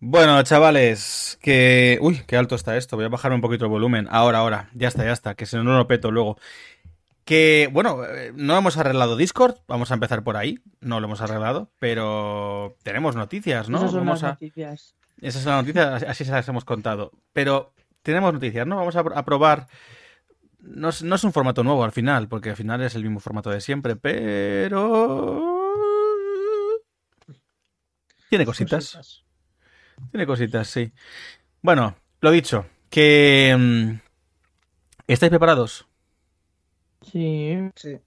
Bueno, chavales, que... Uy, qué alto está esto. Voy a bajar un poquito el volumen. Ahora, ahora. Ya está, ya está. Que se no lo peto luego. Que, bueno, eh, no hemos arreglado Discord. Vamos a empezar por ahí. No lo hemos arreglado. Pero tenemos noticias, ¿no? Esas son Vamos las a... noticias. Esas son las noticias, así se las hemos contado. Pero tenemos noticias, ¿no? Vamos a, a probar. No es, no es un formato nuevo al final, porque al final es el mismo formato de siempre, pero. Tiene cositas. Tiene cositas, sí. Bueno, lo dicho, que. mm, ¿Estáis preparados? Sí. Sí.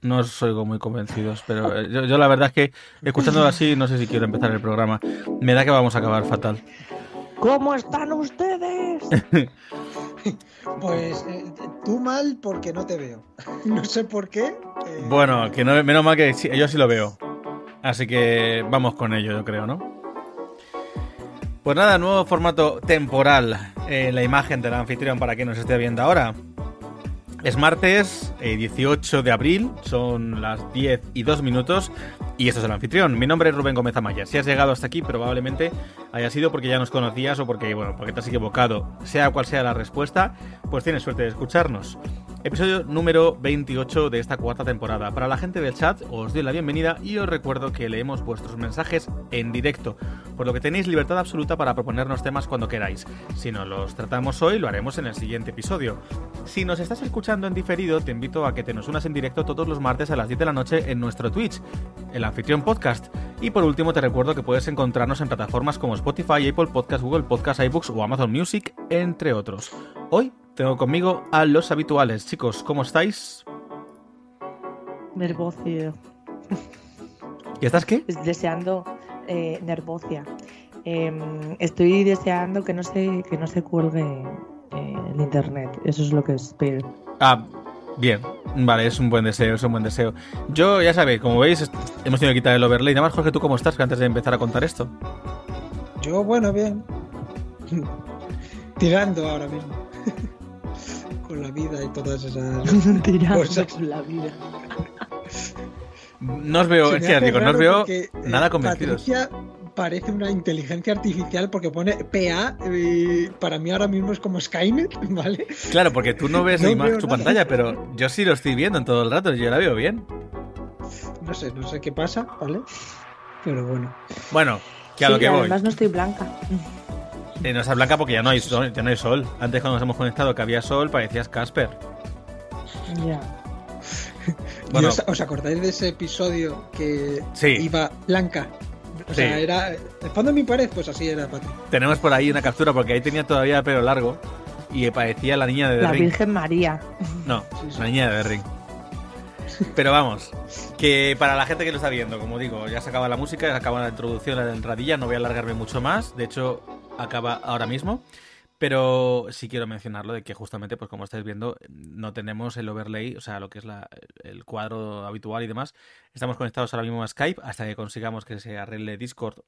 No os oigo muy convencidos, pero eh, yo, yo la verdad es que escuchándolo así, no sé si quiero empezar el programa. Me da que vamos a acabar fatal. ¿Cómo están ustedes? Pues eh, tú mal porque no te veo. No sé por qué. eh, Bueno, que no, menos mal que sí- yo sí lo veo. Así que vamos con ello, yo creo, ¿no? Pues nada, nuevo formato temporal en la imagen del anfitrión para quien nos esté viendo ahora. Es martes, eh, 18 de abril, son las 10 y 2 minutos y esto es el anfitrión. Mi nombre es Rubén Gómez Amaya. Si has llegado hasta aquí, probablemente haya sido porque ya nos conocías o porque, bueno, porque te has equivocado. Sea cual sea la respuesta, pues tienes suerte de escucharnos. Episodio número 28 de esta cuarta temporada. Para la gente del chat os doy la bienvenida y os recuerdo que leemos vuestros mensajes en directo, por lo que tenéis libertad absoluta para proponernos temas cuando queráis. Si no los tratamos hoy, lo haremos en el siguiente episodio. Si nos estás escuchando en diferido, te invito a que te nos unas en directo todos los martes a las 10 de la noche en nuestro Twitch, el anfitrión podcast. Y por último te recuerdo que puedes encontrarnos en plataformas como Spotify, Apple Podcast, Google Podcast, iBooks o Amazon Music, entre otros. Hoy tengo conmigo a los habituales. Chicos, ¿cómo estáis? Nervocio. ¿Y estás qué? Es Deseando eh, nervocia. Em, estoy deseando que no se, que no se cuelgue eh, el internet. Eso es lo que espero. Ah, bien. Vale, es un buen deseo, es un buen deseo. Yo, ya sabéis, como veis, hemos tenido que quitar el overlay. Nada más, Jorge, ¿tú cómo estás? Que antes de empezar a contar esto. Yo, bueno, bien. Tirando ahora mismo. Con la vida y todas esas. Tirando Pues- con la vida. No os veo, es que digo, no os veo eh, nada convencidos. Patricia parece una inteligencia artificial porque pone PA. y para mí ahora mismo es como Skynet, ¿vale? Claro, porque tú no ves No su nada. pantalla, pero yo sí lo estoy viendo en todo el rato, yo la veo bien. No sé, no sé qué pasa, ¿vale? Pero bueno. Bueno, que a Sí, lo que voy. además no estoy blanca. Eh, no está blanca porque ya no hay sol, ya no hay sol. Antes cuando nos hemos conectado que había sol, parecías Casper. Ya. ¿Y Bueno. os, os acordáis de ese episodio que Sí. iba blanca? O Sí. sea, era. El fondo de mi pared, pues así era, Patri. Tenemos por ahí una captura porque ahí tenía todavía pelo largo y parecía la niña de The La Ring. Virgen María. No, Sí, sí. la niña de The Ring. Pero vamos, que para la gente que lo está viendo, como digo, ya se acaba la música, ya se acaba la introducción, la entradilla, no voy a alargarme mucho más, de hecho acaba ahora mismo, pero sí quiero mencionarlo de que justamente, pues como estáis viendo, no tenemos el overlay, o sea, lo que es la- el cuadro habitual y demás, estamos conectados ahora mismo a Skype hasta que consigamos que se arregle Discord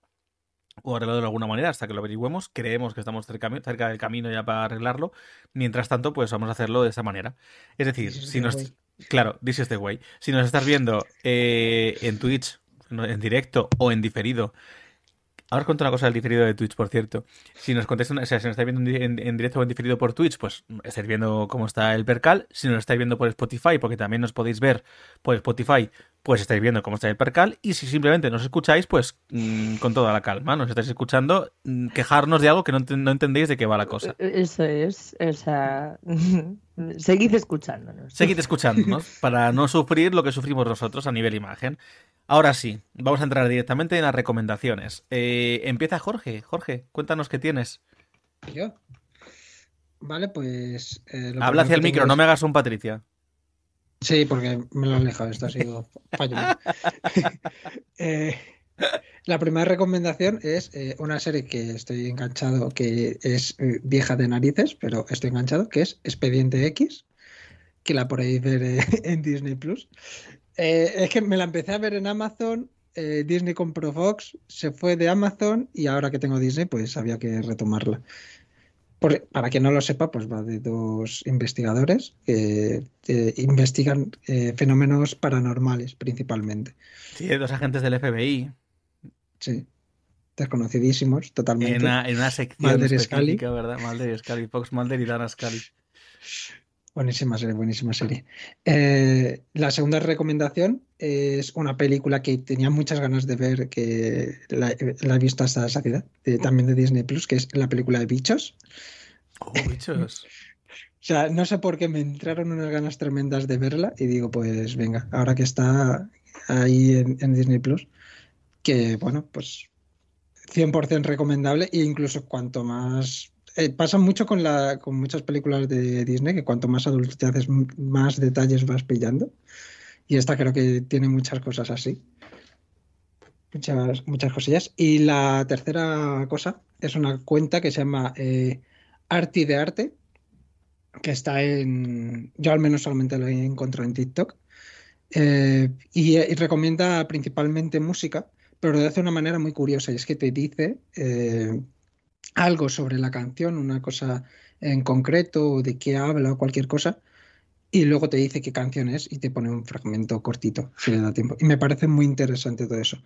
o arreglarlo de alguna manera hasta que lo averigüemos. Creemos que estamos cerca, cerca del camino ya para arreglarlo. Mientras tanto, pues vamos a hacerlo de esa manera. Es decir, This si nos... way. Claro, this is the way. Si nos estás viendo eh, en Twitch, en directo o en diferido, ahora os cuento una cosa del diferido de Twitch, por cierto. Si nos contáis una- o sea, si nos estáis viendo en, di- en- en directo o en diferido por Twitch, pues estáis viendo cómo está el percal. Si nos estáis viendo por Spotify, porque también nos podéis ver por Spotify, pues estáis viendo cómo está el percal. Y si simplemente nos escucháis, pues mm, con toda la calma, nos estáis escuchando mm, quejarnos de algo que no, no entendéis de qué va la cosa. Eso es. O sea, seguid escuchándonos. Seguid escuchándonos para no sufrir lo que sufrimos nosotros a nivel imagen. Ahora sí, vamos a entrar directamente en las recomendaciones. Eh, empieza Jorge. Jorge, cuéntanos qué tienes. ¿Yo? Vale, pues. eh, lo Habla hacia el micro, no me hagas un Patricia. Sí, porque me lo han alejado, esto ha sido fallo. Eh, la primera recomendación es eh, una serie que estoy enganchado, que es eh, vieja de narices, pero estoy enganchado, que es Expediente X, que la podéis ver en Disney Plus. Es que me la empecé a ver en Amazon, eh, Disney compró Fox, se fue de Amazon y ahora que tengo Disney, pues había que retomarla. Por- para quien no lo sepa, pues va de dos investigadores que eh, investigan eh, fenómenos paranormales principalmente. Sí, dos agentes del FBI. Sí. desconocidísimos totalmente. En una, en una sección Mulder Scully. ¿verdad? Mulder y Scully, Fox Mulder y Dana Scully. Buenísima serie, buenísima serie. Eh, la segunda recomendación es una película que tenía muchas ganas de ver, que la, la he visto hasta la saciedad, también de Disney Plus, que es la película de Bichos. Oh, bichos. O sea, no sé por qué me entraron unas ganas tremendas de verla y digo, pues venga, ahora que está ahí en, en Disney Plus, que bueno, pues 100% recomendable e incluso cuanto más... eh, pasa mucho con, la, con muchas películas de Disney, que cuanto más adulto te haces, más detalles vas pillando. Y esta creo que tiene muchas cosas así. Muchas, muchas cosillas. Y la tercera cosa es una cuenta que se llama eh, Arti de Arte, que está en. Yo al menos solamente lo he encontrado en TikTok. Eh, y, y recomienda principalmente música, pero de hace una manera muy curiosa. Y es que te dice eh, algo sobre la canción, una cosa en concreto, de qué habla o cualquier cosa. Y luego te dice qué canción es y te pone un fragmento cortito, si le da tiempo. Y me parece muy interesante todo eso.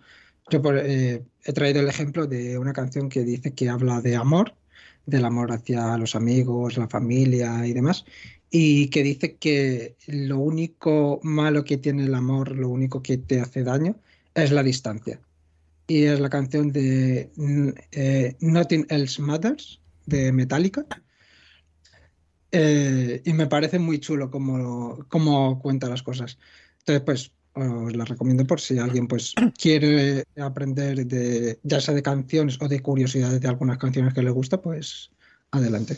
Yo por- eh, he traído el ejemplo de una canción que dice que habla de amor, del amor hacia los amigos, la familia y demás, y que dice que lo único malo que tiene el amor, lo único que te hace daño, es la distancia. Y es la canción de mm, eh, Nothing Else Matters, de Metallica. Eh, y me parece muy chulo cómo, cómo cuenta las cosas. Entonces, pues os la recomiendo por si alguien pues quiere aprender de ya sea de canciones o de curiosidades de algunas canciones que le gusta, pues adelante.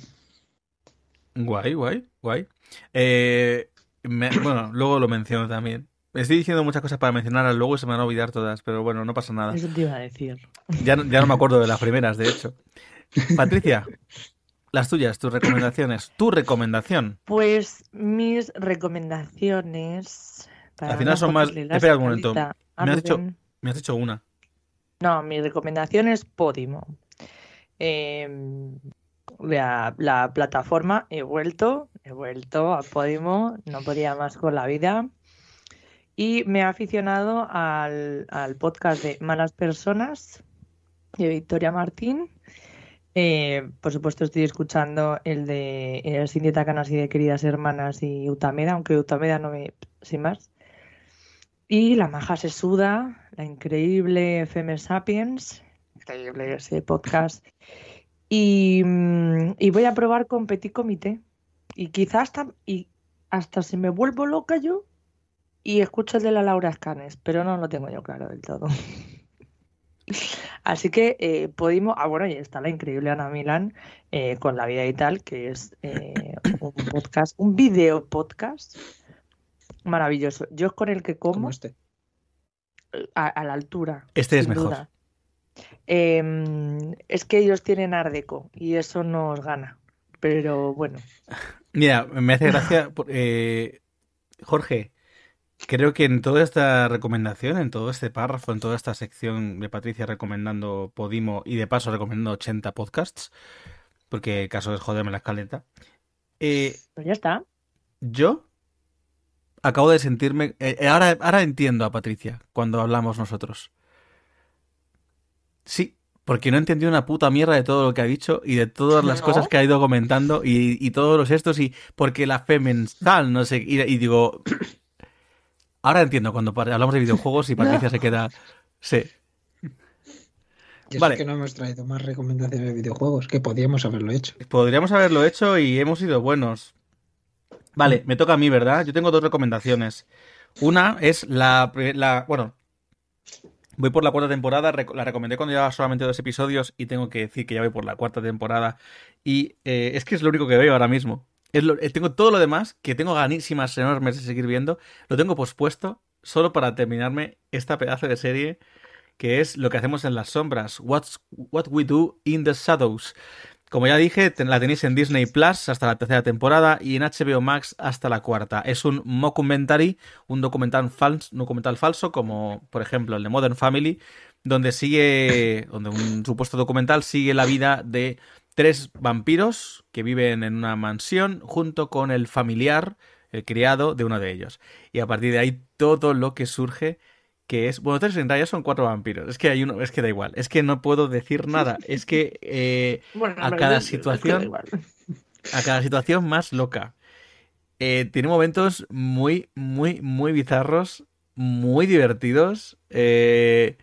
Guay, guay, guay. Eh, bueno, luego lo menciono también. Estoy diciendo muchas cosas para mencionarlas luego y se me van a olvidar todas, pero bueno, no pasa nada. Eso te iba a decir. Ya, no- ya no me acuerdo de las primeras, de hecho. Patricia, las tuyas, tus recomendaciones. Tu recomendación. Pues mis recomendaciones. para Al final no son más- espera un momento. Me has dicho-. Me has dicho una. No, mi recomendación es Podimo. Eh, la, la plataforma, he vuelto, he vuelto a Podimo, no podía más con la vida. Y me he aficionado al, al podcast de Malas Personas de Victoria Martín. Eh, por supuesto, estoy escuchando el de eh, Sin Dieta Canas y de Queridas Hermanas y Utameda, aunque Utameda no me. sin más. Y La Maja se suda, la increíble FM Sapiens, increíble ese podcast. Y, mm, y voy a probar con Petit Comité. Y quizás hasta, y hasta se me vuelvo loca yo y escucho el de la Laura Escanes, pero no lo tengo yo claro del todo. Así que eh, ah bueno, y está la increíble Ana Milán eh, con La Vida y tal, que es eh, un podcast, un video podcast maravilloso. Yo es con el que Como como este. a, a la altura. Este es mejor. Em, es que ellos tienen Ardeco y eso nos gana. Pero bueno, Mira, me hace gracia. por- eh, Jorge, creo que en toda esta recomendación, en todo este párrafo, en toda esta sección de Patricia recomendando Podimo y de paso recomendando 80 podcasts, porque el caso es joderme la escaleta, eh, pues ya está. yo acabo de sentirme. eh, ahora, ahora entiendo a Patricia cuando hablamos nosotros. Sí, porque no entendí una puta mierda de todo lo que ha dicho y de todas las ¿No? cosas que ha ido comentando y, y todos los estos y porque la fe mental, no sé, y, y digo, ahora entiendo cuando hablamos de videojuegos y Patricia se queda, sí, Y eso Vale. que no hemos traído más recomendaciones de videojuegos, que podíamos haberlo hecho. podríamos haberlo hecho y hemos sido buenos. Vale, me toca a mí, ¿verdad? Yo tengo dos recomendaciones. Una es la, la bueno, voy por la cuarta temporada, la recomendé cuando llevaba solamente dos episodios y tengo que decir que ya voy por la cuarta temporada y eh, es que es lo único que veo ahora mismo. Eh, tengo todo lo demás, que tengo ganísimas enormes de seguir viendo, lo tengo pospuesto solo para terminarme esta pedazo de serie que es lo que hacemos en las sombras, What's, What We Do in the Shadows. Como ya dije, la tenéis en Disney Plus hasta la tercera temporada y en HBO Max hasta la cuarta. Es un mockumentary, un documental, fals- documental falso, como por ejemplo el de Modern Family, donde sigue, donde un supuesto documental sigue la vida de tres vampiros que viven en una mansión junto con el familiar, el criado de uno de ellos. Y a partir de ahí todo lo que surge que es. Bueno, tres en realidad son cuatro vampiros. Es que hay uno. Es que da igual. Es que no puedo decir nada. Es que eh, Bueno, a cada es que situación. a cada situación más loca. Eh, tiene momentos muy, muy, muy bizarros, muy divertidos. eh,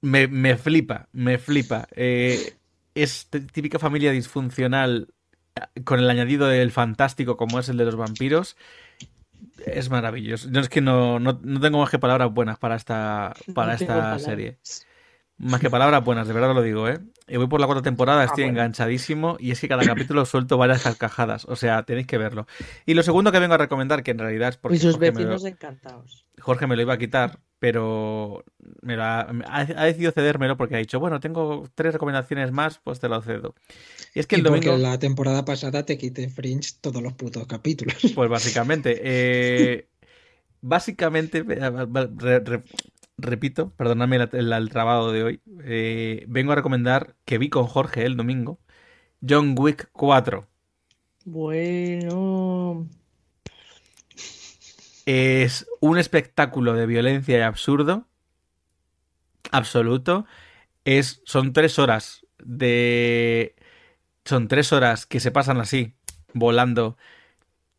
me, me flipa, me flipa. Eh, es típica familia disfuncional eh, con el añadido del fantástico como es el de los vampiros. Es maravilloso. Yo es que no, no, no tengo más que palabras buenas para esta, para No esta serie. Más que palabras buenas, de verdad lo digo, ¿eh? Y voy por la cuarta temporada, estoy Ah, bueno. enganchadísimo y es que cada capítulo suelto varias carcajadas, o sea, tenéis que verlo. Y lo segundo que vengo a recomendar, que en realidad es porque Y sus Jorge me, lo, vecinos encantados. Jorge me lo iba a quitar, pero me lo ha, ha- decidido cedérmelo porque ha dicho, bueno, tengo tres recomendaciones más, pues te lo cedo. Y es que Y el porque domingo, la temporada pasada te quité Fringe todos los putos capítulos. pues básicamente, eh, básicamente, eh, re- re- repito, perdonadme el, el- el trabado de hoy, eh, vengo a recomendar que vi con Jorge el domingo, John Wick 4. Bueno. Es un espectáculo de violencia y absurdo. Absoluto. Es, son tres horas de. Son tres horas que se pasan así, volando,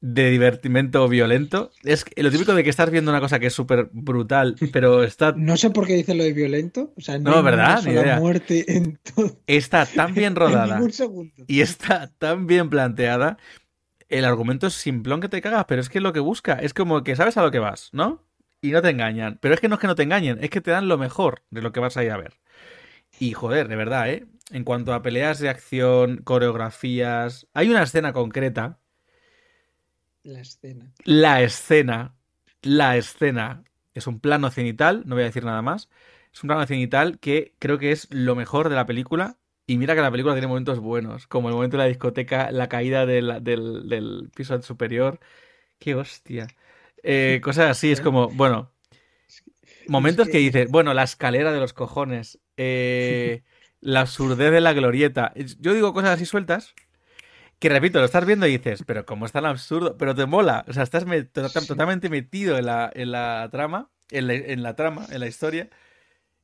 de divertimento violento. Es lo típico de que estás viendo una cosa que es súper brutal, pero está, No sé por qué dice lo de violento. O sea, no, No, ¿verdad? una Ni sola idea. muerte en todo. está tan bien En rodada ningún segundo. y está tan bien planteada. El argumento es simplón que te cagas, pero es que lo que busca es como que sabes a lo que vas, ¿no? Y no te engañan. Pero es que no es que no te engañen, es que te dan lo mejor de lo que vas a ir a ver. Y joder, de verdad, ¿eh? En cuanto a peleas de acción, coreografías, hay una escena concreta, La escena. la escena, la escena, es un plano cenital, no voy a decir nada más, es un plano cenital que creo que es lo mejor de la película. Y mira que la película tiene momentos buenos, como el momento de la discoteca, la caída del, del piso superior. ¡Qué hostia! Eh, cosas así, es como, bueno, momentos que dices, bueno, la escalera de los cojones, eh, la absurdez de la glorieta. Yo digo cosas así sueltas que, repito, lo estás viendo y dices, pero ¿cómo es tan absurdo? Pero te mola, o sea, estás me- to- totalmente metido en la, en la trama, en la, en la trama, en la historia.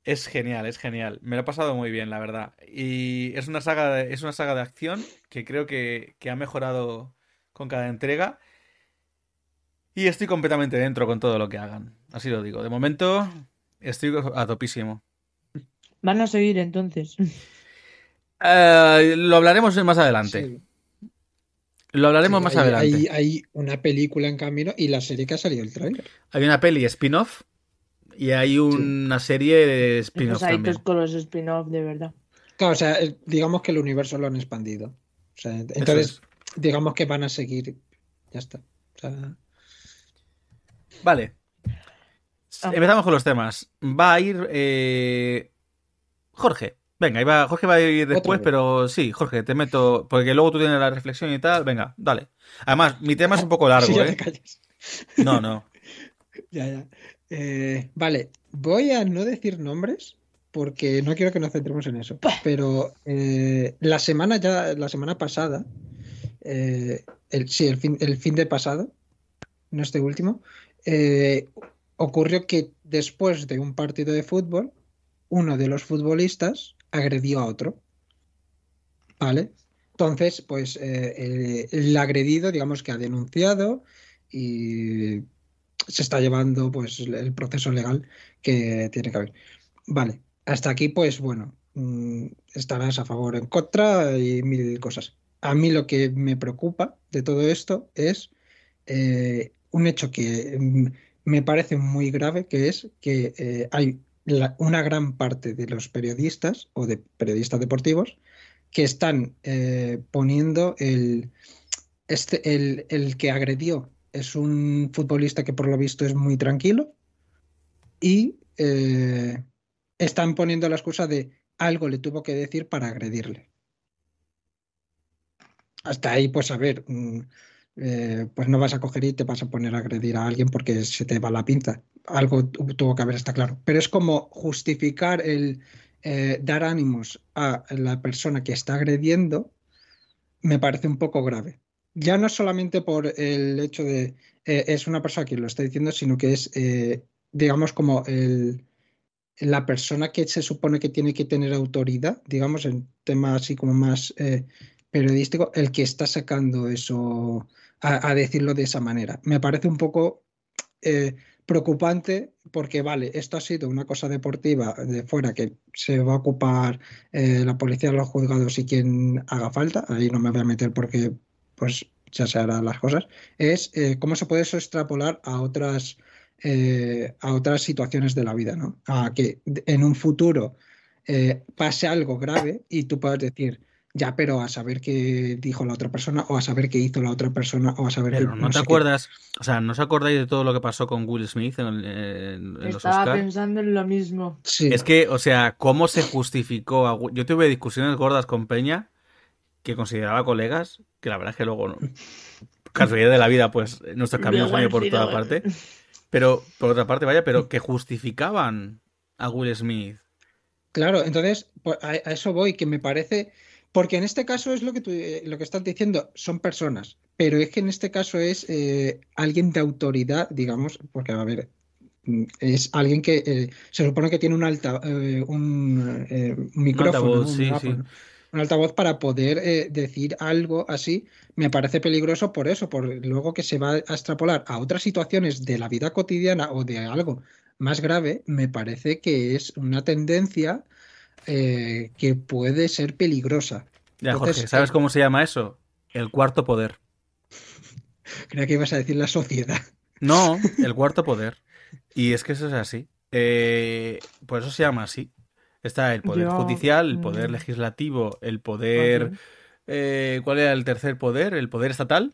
Es genial, es genial. Me lo he pasado muy bien, la verdad. Y es una saga de, es una saga de acción que creo que, que ha mejorado con cada entrega. Y estoy completamente dentro con todo lo que hagan. Así lo digo. De momento estoy a topísimo. Van a seguir entonces. Eh, lo hablaremos más adelante. Sí. Lo hablaremos Sí, más hay, adelante. Hay, hay una película en camino y la serie que ha salido el tráiler. Hay una peli spin-off y hay una serie de spin-off Empezaditos también. pues con los spin-off, de verdad. Claro, o sea, eh, digamos que el universo lo han expandido. O sea, entonces, digamos que van a seguir. Ya está. O sea, Vale. Ah. Empezamos con los temas. Va a ir eh, Jorge. Venga, iba, Jorge va a ir después, pero sí, Jorge, te meto. Porque luego tú tienes la reflexión y tal. Venga, dale. Además, mi tema es un poco largo, sí, ya te ¿eh? No, no. Ya, ya. Eh, vale, voy a no decir nombres porque no quiero que nos centremos en eso. Pero eh, la semana ya, la semana pasada, eh, el, sí, el fin, el fin de pasado, no este último, ocurrió que después de un partido de fútbol, uno de los futbolistas agredió a otro. ¿Vale? Entonces, pues el, el agredido, digamos que ha denunciado y se está llevando pues el proceso legal que tiene que haber. Vale, hasta aquí pues bueno, mm, estarás a favor o en contra y mil cosas. A mí lo que me preocupa de todo esto es eh, un hecho que mm, me parece muy grave, que es que eh, hay la- una gran parte de los periodistas o de periodistas deportivos que están eh, poniendo el, este, el, el que agredió es un futbolista que por lo visto es muy tranquilo y eh, están poniendo la excusa de algo le tuvo que decir para agredirle. Hasta ahí, pues a ver, mm, eh, pues no vas a coger y te vas a poner a agredir a alguien porque se te va la pinza. Algo tu- tuvo que haber, está claro. Pero es como justificar el eh, dar ánimos a la persona que está agrediendo, me parece un poco grave. Ya no solamente por el hecho de eh, es una persona quien lo está diciendo, sino que es eh, digamos, como el, la persona que se supone que tiene que tener autoridad, digamos, en temas así como más eh, periodístico, el que está sacando eso a, decirlo de esa manera. Me parece un poco preocupante porque, vale, esto ha sido una cosa deportiva de fuera que se va a ocupar la policía, los juzgados y quien haga falta, ahí no me voy a meter porque pues ya se harán las cosas, es cómo se puede eso extrapolar a otras eh, a otras situaciones de la vida, ¿no? A que en un futuro eh, pase algo grave y tú puedas decir, ya, pero a saber qué dijo la otra persona, o a saber qué hizo la otra persona, o a saber pero No, te acuerdas, o sea, ¿no os acordáis de todo lo que pasó con Will Smith en, Estaba pensando en lo mismo. Es que, o sea, ¿cómo se justificó? Yo tuve discusiones gordas con Peña que consideraba colegas, que la verdad es que luego, no, casualidad de la vida, pues nuestros caminos han ido por toda parte. Pero, por otra parte, vaya, pero que justificaban a Will Smith. Claro, entonces, pues, a, eso voy, que me parece. Porque en este caso es lo que tú, eh, lo que estás diciendo, son personas, pero es que en este caso es eh, alguien de autoridad, digamos, porque a ver, mm, es alguien que eh, se supone que tiene un alta un, micrófono, sí, sí un altavoz para poder eh, decir algo así, me parece peligroso por eso, por luego que se va a extrapolar a otras situaciones de la vida cotidiana o de algo más grave, me parece que es una tendencia eh, que puede ser peligrosa. Ya, Jorge, ¿sabes eh, cómo se llama eso? El cuarto poder. Creía que ibas a decir la sociedad. No, el cuarto poder. Y es que eso es así. por eso se llama así. Está el poder judicial, el poder legislativo, el poder... Eh, ¿Cuál era el tercer poder? ¿El poder estatal?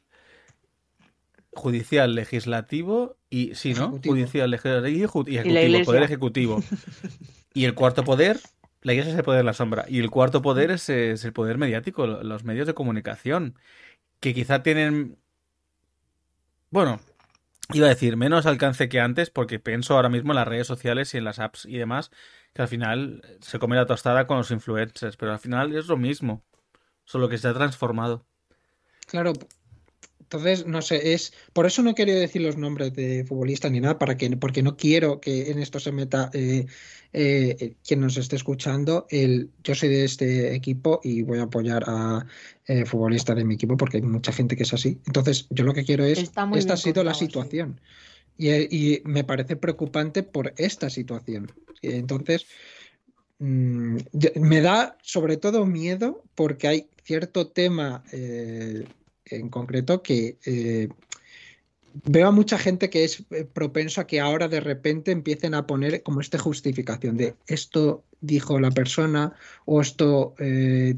Judicial, legislativo y... Sí, ¿no? Judicial, legislativo y, ejecutivo. ¿Y poder ejecutivo. y el cuarto poder... La iglesia es el poder de la sombra. Y el cuarto poder es, es el poder mediático, los medios de comunicación. Que quizá tienen... Bueno, iba a decir, menos alcance que antes, porque pienso ahora mismo en las redes sociales y en las apps y demás, que al final se come la tostada con los influencers, pero al final es lo mismo, solo que se ha transformado. Claro, entonces, no sé, es por eso no quería decir los nombres de futbolistas ni nada, para que, porque no quiero que en esto se meta eh, eh, quien nos esté escuchando. El, yo soy de este equipo y voy a apoyar a eh, futbolistas de mi equipo porque hay mucha gente que es así. Entonces, yo lo que quiero es, esta ha sido la situación. Y, me parece preocupante por esta situación. Entonces, mm, me da sobre todo miedo porque hay cierto tema eh, en concreto que eh, veo a mucha gente que es eh, propenso a que ahora de repente empiecen a poner como esta justificación de esto dijo la persona o esto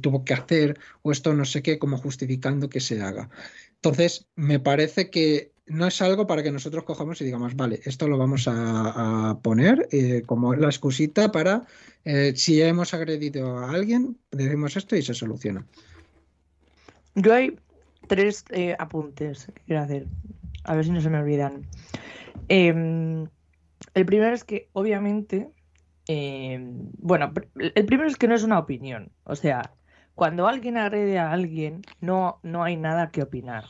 tuvo que hacer o esto no sé qué, como justificando que se haga. Entonces, me parece que no es algo para que nosotros cojamos y digamos, vale, esto lo vamos a, poner eh, como la excusita para eh, si hemos agredido a alguien, decimos esto y se soluciona. Yo hay tres eh, apuntes que quiero hacer, a ver si no se me olvidan. Em, el primero es que, obviamente, em, bueno, el primero es que no es una opinión, o sea, cuando alguien agrede a alguien, no, no hay nada que opinar.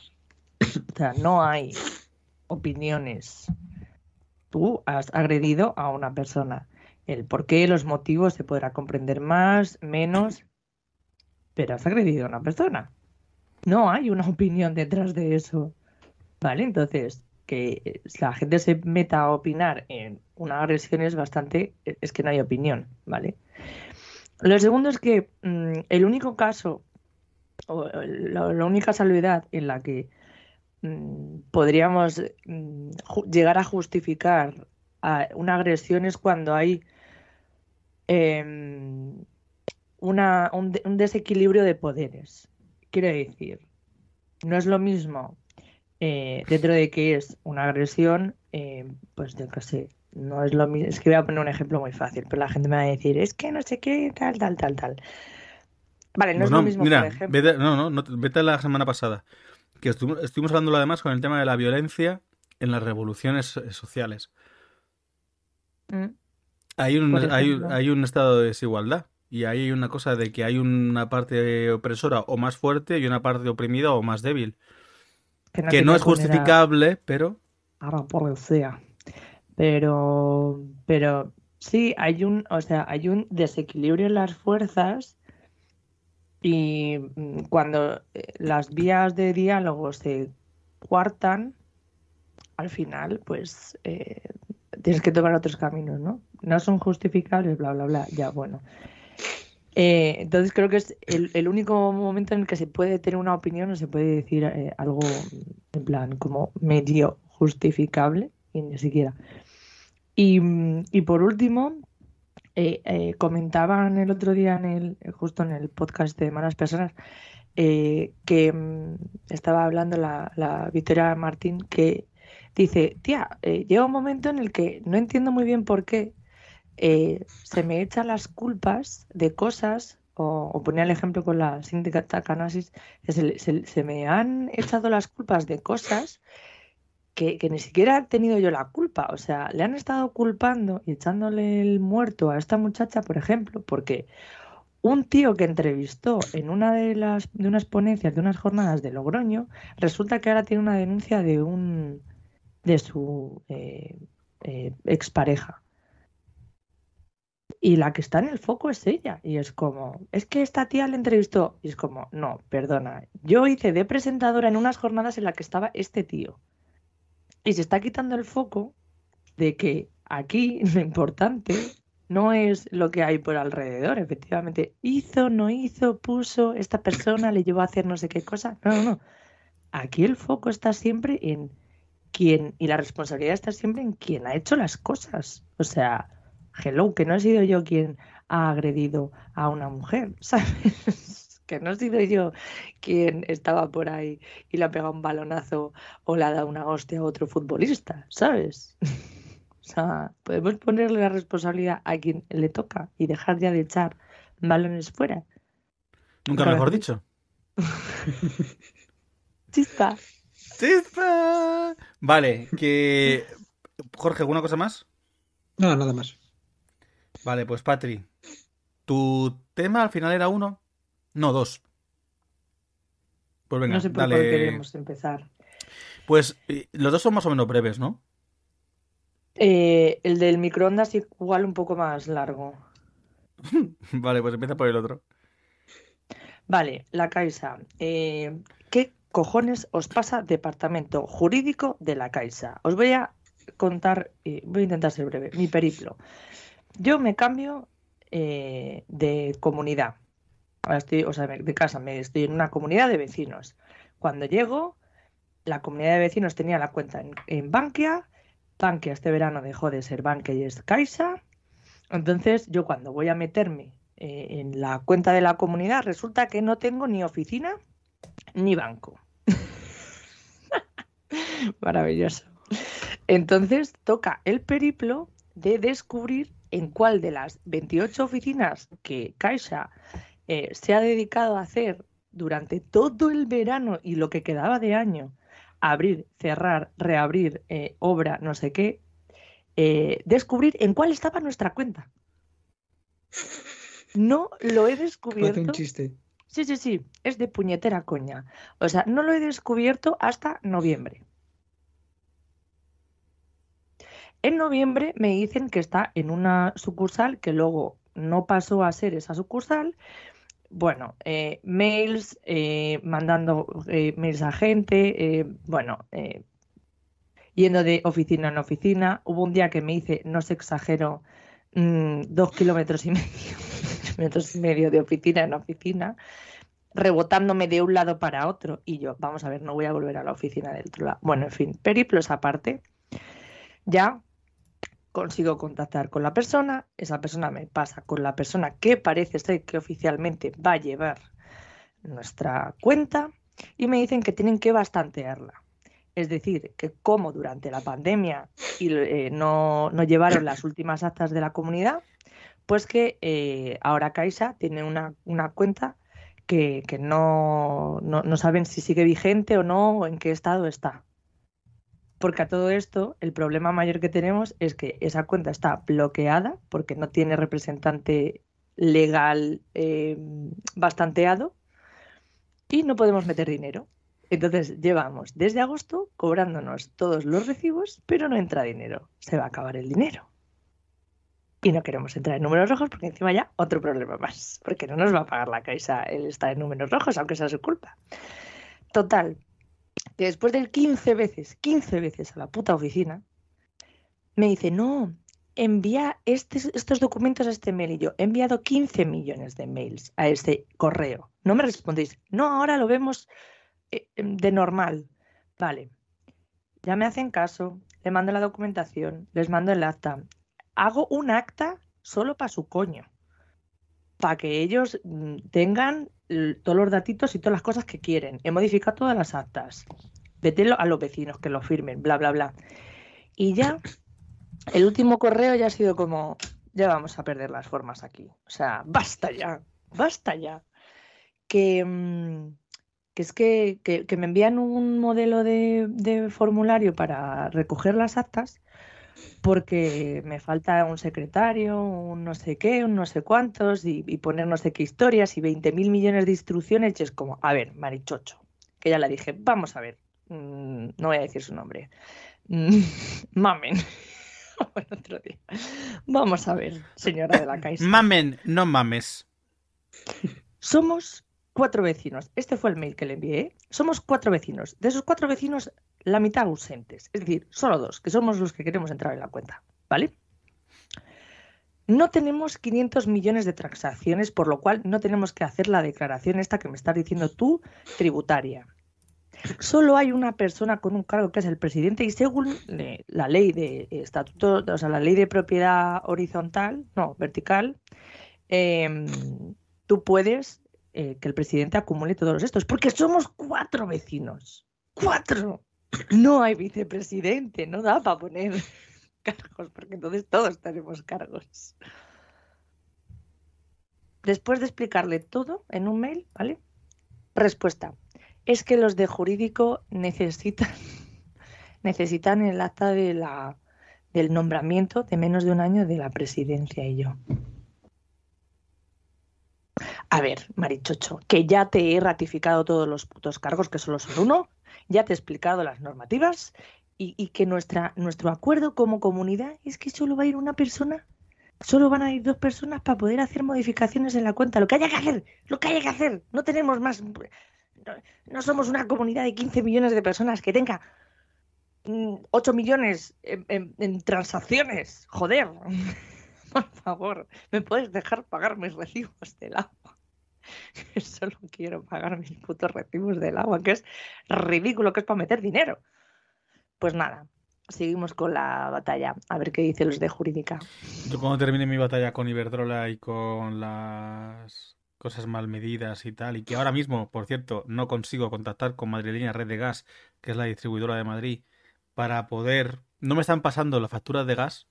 O sea, no hay opiniones. Tú has agredido a una persona. El por qué, los motivos se podrá comprender más, menos, pero has agredido a una persona. No hay una opinión detrás de eso. ¿Vale? Entonces, que la gente se meta a opinar en una agresión es bastante, es que no hay opinión, ¿vale? Lo segundo es que mm, el único caso, o la, única salvedad en la que Mm, podríamos mm, llegar a justificar una agresión es cuando hay em, una, un, desequilibrio de poderes. Quiero decir, no es lo mismo eh, dentro de que es una agresión, em, pues yo qué sé, no es lo mismo. Es que voy a poner un ejemplo muy fácil, pero la gente me va a decir, es que no sé qué, tal, tal, tal, tal. Vale, no es lo mismo, por ejemplo. no, no, no, vete a la semana pasada que estuvimos, hablando además con el tema de la violencia en las revoluciones eh, sociales. Mm. Hay, un, hay, un estado de desigualdad y hay una cosa de que hay una parte opresora o más fuerte y una parte oprimida o más débil. Que no, es justificable, pero... Ahora por el sea. Pero, pero sí, hay un, o sea, hay un desequilibrio en las fuerzas y mm, cuando eh, las vías de diálogo se cuartan, al final, pues eh, tienes que tomar otros caminos, ¿no? No son justificables, bla, bla, bla. Ya, bueno. Eh, entonces creo que es el, único momento en el que se puede tener una opinión o se puede decir algo en plan como medio justificable y ni siquiera. Y, por último, eh, eh, comentaban el otro día en el, justo en el podcast de Malas Personas eh, que mm, estaba hablando la, Victoria Martín que dice, tía, llega un momento en el que no entiendo muy bien por qué se me echan las culpas de cosas, o, ponía el ejemplo con la sindicato Canasis, se, se me han echado las culpas de cosas que, ni siquiera he tenido yo la culpa. O sea, le han estado culpando y echándole el muerto a esta muchacha, por ejemplo, porque un tío que entrevistó en una de las de unas ponencias de unas jornadas de Logroño, resulta que ahora tiene una denuncia de un de su eh, eh, expareja. Y la que está en el foco es ella. Y es como, es que esta tía le entrevistó. Y es como, no, perdona. Yo hice de presentadora en unas jornadas en las que estaba este tío. Y se está quitando el foco de que aquí lo importante no es lo que hay por alrededor, efectivamente. Hizo, no hizo, puso, esta persona le llevó a hacer no sé qué cosa. No, no, no. Aquí el foco está siempre en quién, y la responsabilidad está siempre en quien ha hecho las cosas. O sea, hello, que no he sido yo quien ha agredido a una mujer, ¿sabes? que no he sido yo quien estaba por ahí y le ha pegado un balonazo o le ha dado una hostia a otro futbolista, ¿sabes? o sea, podemos ponerle la responsabilidad a quien le toca y dejar ya de echar balones fuera. Nunca mejor dicho. Chispa. Chispa. Vale, que... Jorge, ¿alguna cosa más? No, nada más. Vale, pues Patri, tu tema al final era uno. No, dos. Pues venga, no sé por qué queremos empezar. Pues los dos son más o menos breves, ¿no? Eh, el del microondas igual un poco más largo. vale, pues empieza por el otro. Vale, la Caixa. Eh, ¿Qué cojones os pasa departamento jurídico de la Caixa? Os voy a contar, voy a intentar ser breve, mi periplo. Yo me cambio eh, de comunidad ahora estoy, o sea, de casa, me estoy en una comunidad de vecinos. Cuando llego, la comunidad de vecinos tenía la cuenta en, Bankia, Bankia este verano dejó de ser Bankia y es Caixa. Entonces, yo cuando voy a meterme eh, en la cuenta de la comunidad, resulta que no tengo ni oficina ni banco. Maravilloso. Entonces, toca el periplo de descubrir en cuál de las 28 oficinas que Caixa eh, se ha dedicado a hacer durante todo el verano y lo que quedaba de año, abrir, cerrar, reabrir, eh, obra, no sé qué, eh, descubrir en cuál estaba nuestra cuenta. No lo he descubierto. un chiste. Sí, sí, sí, es de puñetera coña. O sea, no lo he descubierto hasta noviembre. En noviembre me dicen que está en una sucursal que luego no pasó a ser esa sucursal bueno, eh, mails, eh, mandando eh, mails a gente, bueno, yendo de oficina en oficina. Hubo un día que me hice, no se exagero, mm, dos kilómetros y medio, y medio de oficina en oficina, rebotándome de un lado para otro. Y yo, vamos a ver, no voy a volver a la oficina del otro lado. Bueno, en fin, periplos aparte. Ya consigo contactar con la persona, esa persona me pasa con la persona que parece ser que oficialmente va a llevar nuestra cuenta y me dicen que tienen que bastantearla. Es decir, que como durante la pandemia y, eh, no, llevaron las últimas actas de la comunidad, pues que eh, ahora Caixa tiene una, cuenta que, no, no saben si sigue vigente o no o en qué estado está. Porque a todo esto, el problema mayor que tenemos es que esa cuenta está bloqueada porque no tiene representante legal eh, bastanteado y no podemos meter dinero. Entonces llevamos desde agosto cobrándonos todos los recibos, pero no entra dinero. Se va a acabar el dinero. Y no queremos entrar en números rojos porque encima ya otro problema más, porque no nos va a pagar la Caixa el estar en números rojos, aunque sea su culpa. Total, que después de 15 veces, 15 veces a la puta oficina, me dice, no, envía estos documentos a este mail y yo he enviado 15 millones de mails a este correo. No me respondéis, no, ahora lo vemos eh, em, de normal. Vale, ya me hacen caso, le mando la documentación, les mando el acta, hago un acta solo para su coño, para que ellos mm, tengan todos los datitos y todas las cosas que quieren. He modificado todas las actas. Vete a los vecinos que lo firmen, bla, bla, bla. Y ya, el último correo ya ha sido como, ya vamos a perder las formas aquí. O sea, basta ya, basta ya. Que, mm, que es que, que, me envían un modelo de, de formulario para recoger las actas porque me falta un secretario, un no sé qué, un no sé cuántos, y, poner no sé qué historias y 20 mil millones de instrucciones, y es como, a ver, Marichocho, que ya la dije, vamos a ver, mm, no voy a decir su nombre, mm, mamen. otro día. Vamos a ver, señora de la Caixa. Mamen, no mames. Somos cuatro vecinos. Este fue el mail que le envié. Somos cuatro vecinos. De esos cuatro vecinos, la mitad ausentes. Es decir, solo dos, que somos los que queremos entrar en la cuenta. ¿Vale? No tenemos 500 millones de transacciones, por lo cual no tenemos que hacer la declaración esta que me estás diciendo tú, tributaria. Solo hay una persona con un cargo que es el presidente y según la ley de estatuto, o sea, la ley de propiedad horizontal, no, vertical, em, tú puedes eh, que el presidente acumule todos estos, porque somos cuatro vecinos. ¡Cuatro! No hay vicepresidente, no da para poner cargos, porque entonces todos tenemos cargos. Después de explicarle todo en un mail, ¿vale? Respuesta. Es que los de jurídico necesitan, necesitan el acta de la, del nombramiento de menos de un año de la presidencia y yo. A ver, Marichocho, que ya te he ratificado todos los putos cargos, que solo son uno, ya te he explicado las normativas y, que nuestra, nuestro acuerdo como comunidad es que solo va a ir una persona, solo van a ir dos personas para poder hacer modificaciones en la cuenta. Lo que haya que hacer, lo que haya que hacer, no tenemos más. No, somos una comunidad de 15 millones de personas que tenga 8 mm, millones en transacciones. Joder. Por favor, ¿me puedes dejar pagar mis recibos del agua? Solo quiero pagar mis putos recibos del agua, que es ridículo, que es para meter dinero. Pues nada, seguimos con la batalla, a ver qué dicen los de jurídica. Yo cuando termine mi batalla con Iberdrola y con las cosas mal medidas y tal, y que ahora mismo, por cierto, no consigo contactar con Madrileña Red de Gas, que es la distribuidora de Madrid, para poder... No me están pasando las facturas de gas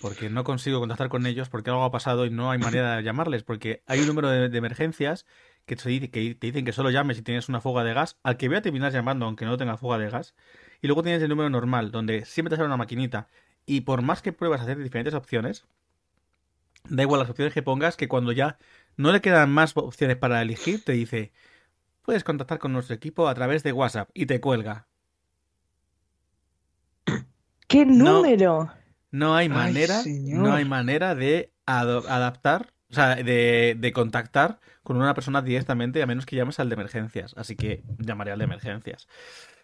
porque no consigo contactar con ellos porque algo ha pasado y no hay manera de llamarles, porque hay un número de, emergencias que te, dice, que te dicen que solo llames si tienes una fuga de gas, al que voy a terminar llamando aunque no tenga fuga de gas, y luego tienes el número normal, donde siempre te sale una maquinita, y por más que pruebas a hacer diferentes opciones, da igual las opciones que pongas, que cuando ya no le quedan más opciones para elegir, te dice, puedes contactar con nuestro equipo a través de WhatsApp, y te cuelga. ¿Qué número? No hay manera, no hay manera de adaptar, o sea, de, contactar con una persona directamente a menos que llames al de emergencias. Así que llamaré al de emergencias.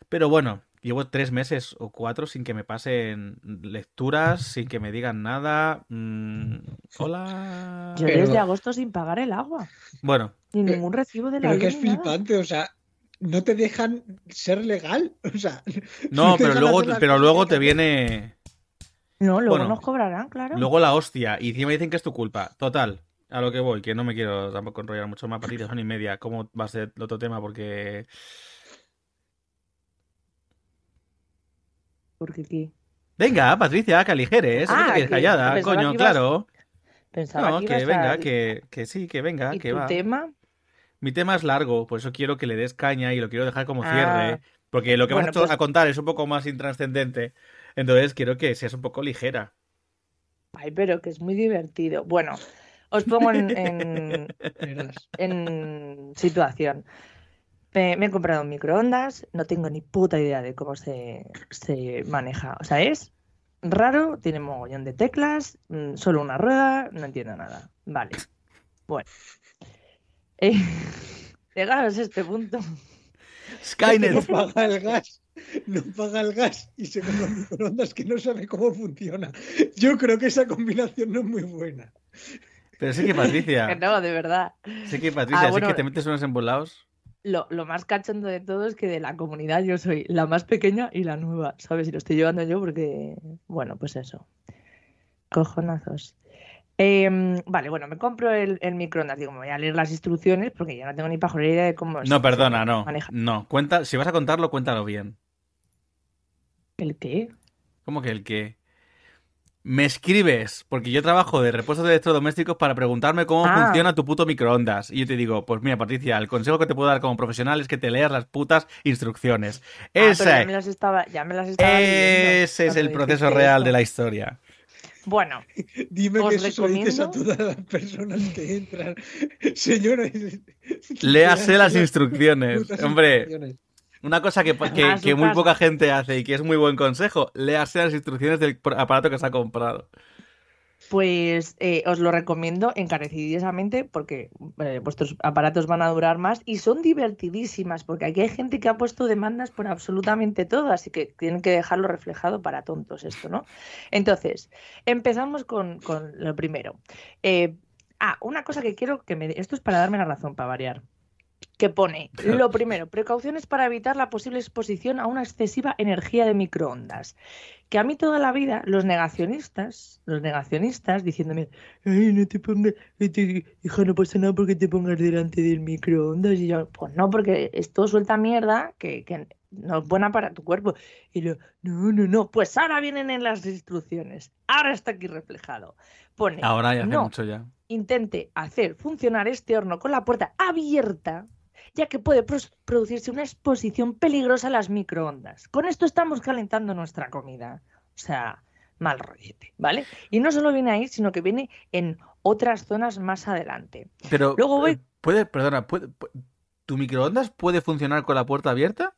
Pero bueno, llevo tres meses o cuatro sin que me pasen lecturas, sin que me digan nada. Mm, hola. Yo desde agosto sin pagar el agua. Bueno. Ni ningún recibo de la Pero que es flipante, o sea, no te dejan ser legal. O sea, no, pero luego, pero luego te viene no, luego nos cobrarán, claro. Luego la hostia. Y encima dicen que es tu culpa. Total. A lo que voy, que no me quiero tampoco enrollar mucho más partidas, son y media. ¿Cómo va a ser el otro tema? Porque. Porque qué. Venga, Patricia, que aligeres. Ah, que callada, coño, claro. Pensaba no, que, venga, que, que, sí, que venga, ¿Y que tu va. tema? Mi tema es largo, por eso quiero que le des caña y lo quiero dejar como cierre. Ah. Porque lo que vas pues a contar es un poco más intranscendente. Entonces quiero que seas un poco ligera. Ay, pero que es muy divertido. Bueno, os pongo en, en, situación. Me, me he comprado un microondas, no tengo ni puta idea de cómo se, se maneja. O sea, es raro, tiene mogollón de teclas, mm, solo una rueda, no entiendo nada. Vale. Bueno. Eh, llegados a este punto. No Skynet. paga el gas, no paga el gas y se compra un microondas que no sabe cómo funciona. Yo creo que esa combinación no es muy buena. Pero sí que Patricia. Que no, de verdad. Sí que Patricia, Ah, bueno. sí que te metes unos embolados. Lo, lo más cachondo de todo es que de la comunidad yo soy la más pequeña y la nueva, ¿sabes? Y lo estoy llevando yo porque, bueno, pues eso. Cojonazos. Em, vale, bueno, me compro el, el microondas. Digo, me voy a leer las instrucciones porque ya no tengo ni pajolera idea de cómo No, perdona, no. maneja. No, cuenta, si vas a contarlo, cuéntalo bien. ¿El qué? ¿Cómo que el que? Me escribes, porque yo trabajo de repuestos de electrodomésticos para preguntarme cómo Ah. funciona tu puto microondas. Y yo te digo, pues mira, Patricia, el consejo que te puedo dar como profesional es que te leas las putas instrucciones. Ah, Ese, ya me las estaba, ya me las estaba ese es el proceso real esto. de la historia. Bueno, Dime que eso lo dices a recomiendo- todas las personas que entran. Señores. Léase las instrucciones. Hombre, instrucciones. una cosa que, que- muy poca gente hace y que es muy buen consejo, léase las instrucciones del aparato que se ha comprado. Pues eh, os lo recomiendo encarecidísimamente porque eh, vuestros aparatos van a durar más y son divertidísimas porque aquí hay gente que ha puesto demandas por absolutamente todo, así que tienen que dejarlo reflejado para tontos esto, ¿no? Entonces, empezamos con, con lo primero. Eh, ah, una cosa que quiero que me... Esto es para darme la razón, para variar. Que pone, lo primero, precauciones para evitar la posible exposición a una excesiva energía de microondas que a mí toda la vida los negacionistas, los negacionistas diciéndome, ay, no te pongas, hija, no pasa nada porque te pongas delante del microondas y yo, pues no, porque esto suelta mierda que, que no es buena para tu cuerpo. Y yo, no, no, no, pues ahora vienen en las instrucciones, ahora está aquí reflejado. Pone, Ahora ya hace no, mucho ya. intente hacer funcionar este horno con la puerta abierta, ya que puede producirse una exposición peligrosa a las microondas. Con esto estamos calentando nuestra comida. O sea, mal rollete, ¿vale? Y no solo viene ahí, sino que viene en otras zonas más adelante. Pero, Luego voy- eh, puede, perdona, puede- pu- ¿tu microondas puede funcionar con la puerta abierta?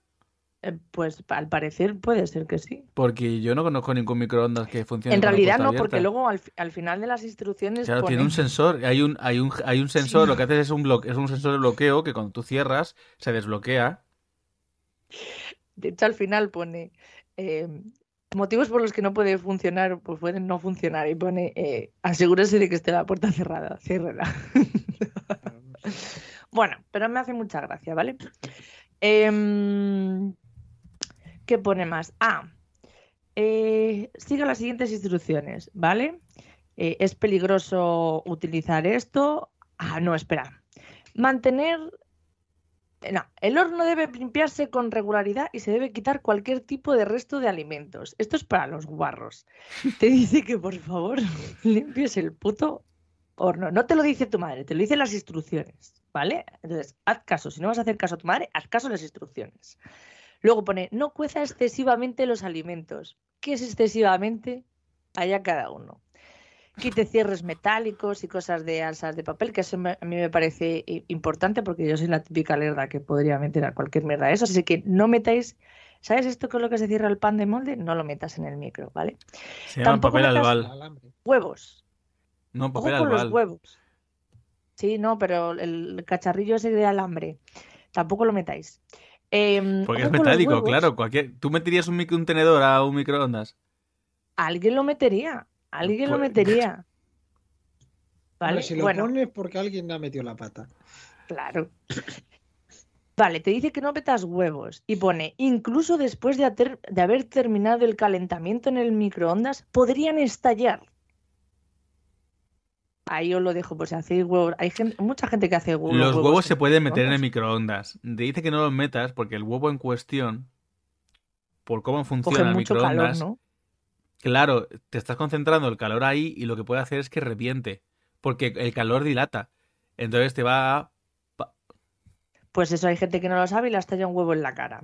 Eh, pues al parecer puede ser que sí. Porque yo no conozco ningún microondas que funcione En con la realidad no, porque luego al, al final de las instrucciones Claro, tiene un sensor, hay un, hay un, hay un sensor, lo que haces es un bloque, es un sensor de bloqueo que cuando tú cierras se desbloquea. De hecho, al final pone eh, motivos por los que no puede funcionar, pues pueden no funcionar. Y pone eh, asegúrese de que esté la puerta cerrada, ciérrela. bueno, pero me hace mucha gracia, ¿vale? Em, ¿qué pone más? Ah, eh, siga las siguientes instrucciones, ¿vale? Eh, es peligroso utilizar esto. Ah, no, espera. Mantener eh, no, el horno debe limpiarse con regularidad y se debe quitar cualquier tipo de resto de alimentos. Esto es para los guarros. Te dice que por favor limpies el puto horno. No te lo dice tu madre, te lo dicen las instrucciones, ¿vale? Entonces, haz caso. Si no vas a hacer caso a tu madre, haz caso a las instrucciones. Luego pone, no cueza excesivamente los alimentos. ¿Qué es excesivamente? Allá cada uno. Quite cierres metálicos y cosas de alzas de papel, que eso me- a mí me parece i- importante porque yo soy la típica lerda que podría meter a cualquier mierda de eso. Así que no metáis, ¿sabes esto con lo que se cierra el pan de molde? No lo metas en el micro, ¿vale? Se llama Tampoco papel albal. alambre. Huevos. No, Ojo papel con los albal. huevos. Sí, no, pero el cacharrillo ese de alambre, tampoco lo metáis. Em, Porque es metálico, claro. Cualquier... ¿Tú meterías un, micro- un tenedor a un microondas? Alguien lo metería, alguien lo Pues- metería. ¿Vale? si lo Bueno, pones porque alguien le ha metido la pata. claro. Vale, te dice que no metas huevos y pone, incluso después de haber terminado el calentamiento en el microondas, podrían estallar. Ahí os lo dejo, pues si hacéis huevos, hay gen- mucha gente que hace hue- Los huevos se en pueden meter en el microondas. Te dice que no los metas porque el huevo en cuestión, por cómo Coge funciona el mucho calor, microondas, ¿no? claro, te estás concentrando el calor ahí y lo que puede hacer es que reviente. Porque el calor dilata. Entonces te va a... Pues eso, hay gente que no lo sabe y le estalla un huevo en la cara.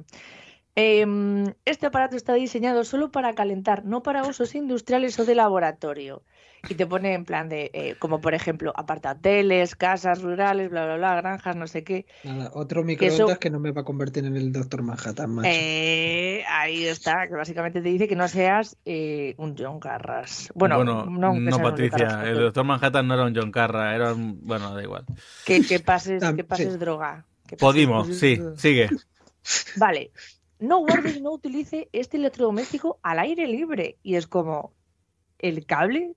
Em, este aparato está diseñado solo para calentar, no para usos industriales o de laboratorio. Y te pone en plan de, eh, como por ejemplo, apartateles, casas rurales, bla, bla, bla, granjas, no sé qué. Nada, otro microondas que no me va a convertir en el Doctor Manhattan, macho. Eh, ahí está, que básicamente te dice que no seas eh, un John Carras. Bueno, Bueno, no, no, Patricia. Carras, El doctor Manhattan no era un John Carra, era un. Bueno, da igual. que, que pases, Ah, que pases sí. droga. que pases- Podimo, sí, sigue. Vale. No guarde y no utilice este electrodoméstico al aire libre. Y es como, el cable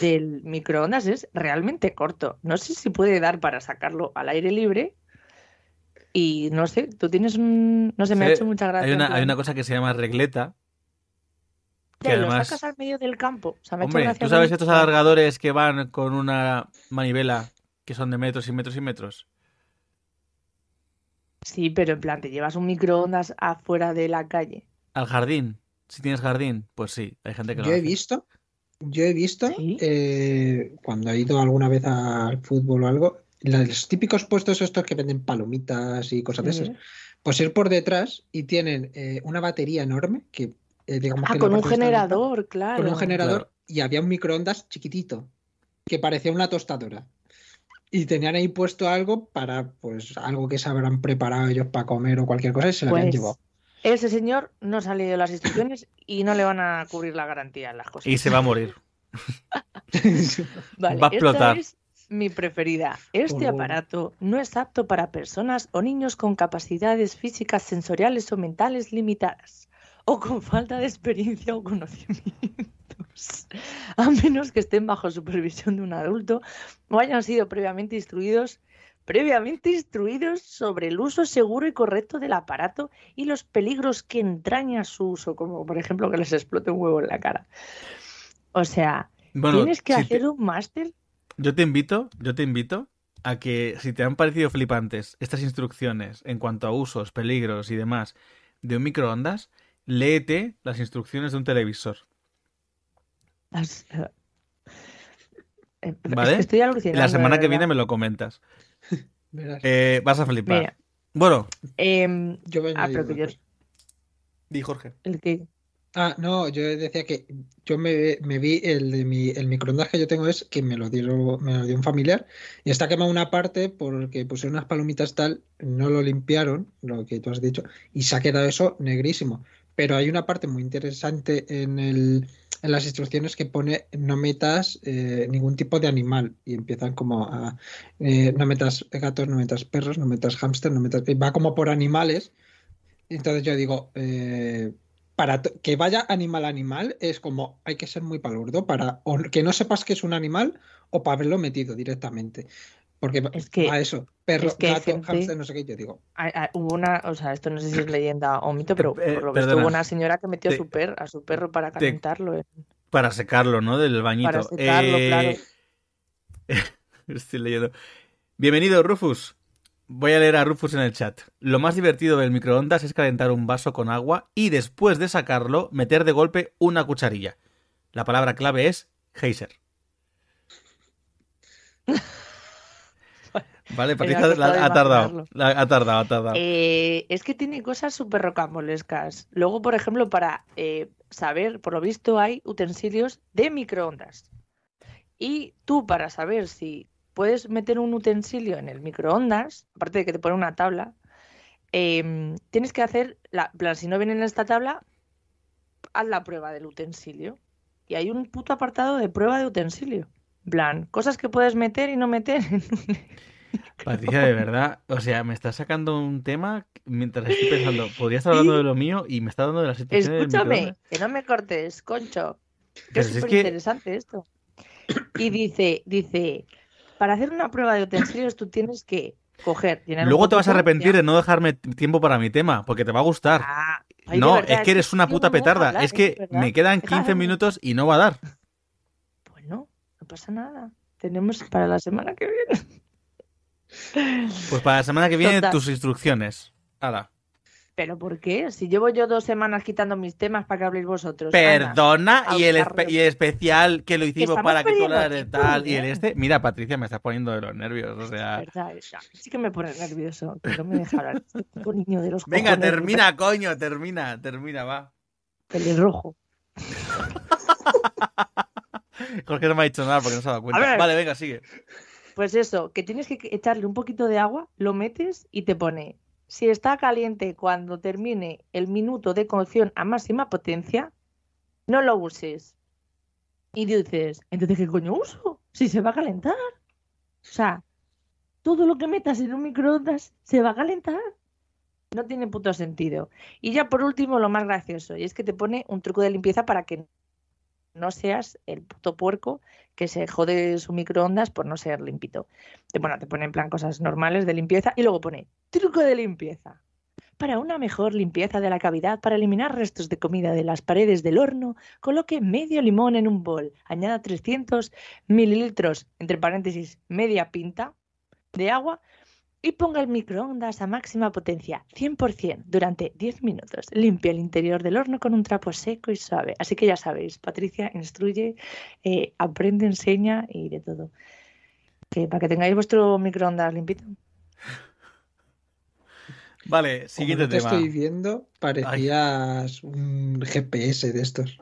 del microondas es realmente corto. No sé si puede dar para sacarlo al aire libre. Y no sé, tú tienes un... No sé, me ha hecho mucha gracia. Hay una, plan, hay una cosa que se llama regleta. que ya, y lo además- sacas al medio del campo. O sea, me Hombre, ¿tú sabes estos alargadores que van con una manivela que son de metros y metros y metros? Sí, pero en plan, te llevas un microondas afuera de la calle. Al jardín. Si tienes jardín, pues sí, hay gente que lo Yo he hace. visto, yo he visto, ¿Sí? eh, cuando he ido alguna vez al fútbol o algo, los típicos puestos estos que venden palomitas y cosas de esas, pues ir por detrás y tienen eh, una batería enorme que, eh, digamos Ah, que con un generador, claro. con un generador Claro. y había un microondas chiquitito que parecía una tostadora. Y tenían ahí puesto algo para, pues, algo que se habrán preparado ellos para comer o cualquier cosa y se lo habían Pues, llevado. Ese señor no se ha leído las instrucciones y no le van a cubrir la garantía en las cosas. Y se va a morir. Vale, va a explotar. esta es mi preferida. Este aparato no es apto para personas o niños con capacidades físicas, sensoriales o mentales limitadas o con falta de experiencia o conocimientos, a menos que estén bajo supervisión de un adulto o hayan sido previamente instruidos previamente instruidos sobre el uso seguro y correcto del aparato y los peligros que entraña su uso, como por ejemplo que les explote un huevo en la cara. O sea, Bueno, tienes que si hacer te- un máster yo te invito, yo te invito a que si te han parecido flipantes estas instrucciones en cuanto a usos, peligros y demás de un microondas, léete las instrucciones de un televisor. Eh, eh, es ¿Vale? que estoy alucinando. La semana que viene me lo comentas. Eh, vas a flipar. Mira, Bueno, em, Yo a ah, pero que yo- di Jorge. el que Ah, no, yo decía que yo me, me vi el de mi el microondas que yo tengo es que me lo dieron, me lo dio un familiar y está quemado una parte porque pusieron unas palomitas tal, no lo limpiaron, lo que tú has dicho, y se ha quedado eso negrísimo. Pero hay una parte muy interesante en el, en las instrucciones que pone no metas eh, ningún tipo de animal y empiezan como a eh, no metas gatos, no metas perros, no metas hámster, no metas va como por animales. Entonces yo digo, eh, para que vaya animal a animal es como hay que ser muy palurdo para que no sepas que es un animal o para haberlo metido directamente. Porque Es que- va eso, perro, es que gato, gente- hámster, no sé qué, yo digo, hubo una, o sea, esto no sé si es leyenda o mito, pero Eh, por lo visto hubo una señora que metió a Te- su per, a su perro para te- calentarlo. Para secarlo, ¿no? Del bañito. Para secarlo, Eh, claro. Estoy leyendo. Bienvenido, Rufus. Voy a leer a Rufus en el chat. Lo más divertido del microondas es calentar un vaso con agua y después de sacarlo, meter de golpe una cucharilla. La palabra clave es geyser. Vale, Patricia ha tardado. ha tardado, ha tardado. Eh, es que tiene cosas súper rocambolescas. Luego, por ejemplo, para eh, saber, por lo visto, hay utensilios de microondas. Y tú, para saber si puedes meter un utensilio en el microondas, aparte de que te pone una tabla, em, tienes que hacer, la, plan, si no viene en esta tabla, haz la prueba del utensilio. Y hay un puto apartado de prueba de utensilio. En plan, cosas que puedes meter y no meter Patricia, de verdad, o sea, me estás sacando un tema mientras estoy pensando, podría estar hablando de lo mío y me está dando de la situación del Escúchame, que no me cortes, concho. Que es súper que- interesante esto. Y dice, dice, para hacer una prueba de utensilios tú tienes que coger, Luego te vas a arrepentir de no dejarme tiempo para mi tema, porque te va a gustar. Ah, ay, no, verdad, es que eres una puta no petarda. hablar, es que verdad. me quedan Deja de 15 hablar. minutos y no va a dar. Bueno, no pasa nada. Tenemos para la semana que viene. Pues para la semana que viene Total. tus instrucciones. Hala. ¿Pero por qué? Si llevo yo dos semanas quitando mis temas para que habléis vosotros. Perdona, Ana, y, el espe- y el especial que lo hicimos para que tú hablaras de tal y el este. Mira, Patricia, me está poniendo de los nervios. O sea. Verdad, ya, sí que me pone nervioso, que no me deja hablar. Este niño de los Venga, cojones, termina, coño, termina, termina, va. Pelirrojo. Jorge no me ha dicho nada porque no se ha dado cuenta. Vale, venga, sigue. Pues eso, que tienes que echarle un poquito de agua, lo metes y te pone, si está caliente cuando termine el minuto de cocción a máxima potencia, no lo uses. Y dices, entonces ¿qué coño uso? Si se va a calentar. O sea, todo lo que metas en un microondas se va a calentar. No tiene puto sentido. Y ya por último, lo más gracioso, y es que te pone un truco de limpieza para que no seas el puto puerco que se jode su microondas por no ser limpito. Bueno, te pone en plan cosas normales de limpieza y luego pone truco de limpieza. Para una mejor limpieza de la cavidad, para eliminar restos de comida de las paredes del horno, coloque medio limón en un bol, añada 300 mililitros, entre paréntesis, media pinta de agua y ponga el microondas a máxima potencia, 100%, durante 10 minutos. Limpia el interior del horno con un trapo seco y suave. Así que ya sabéis, Patricia instruye, eh, aprende, enseña y de todo. Que para que tengáis vuestro microondas limpito. Vale, Como siguiente no te tema. estoy viendo, parecías un GPS de estos.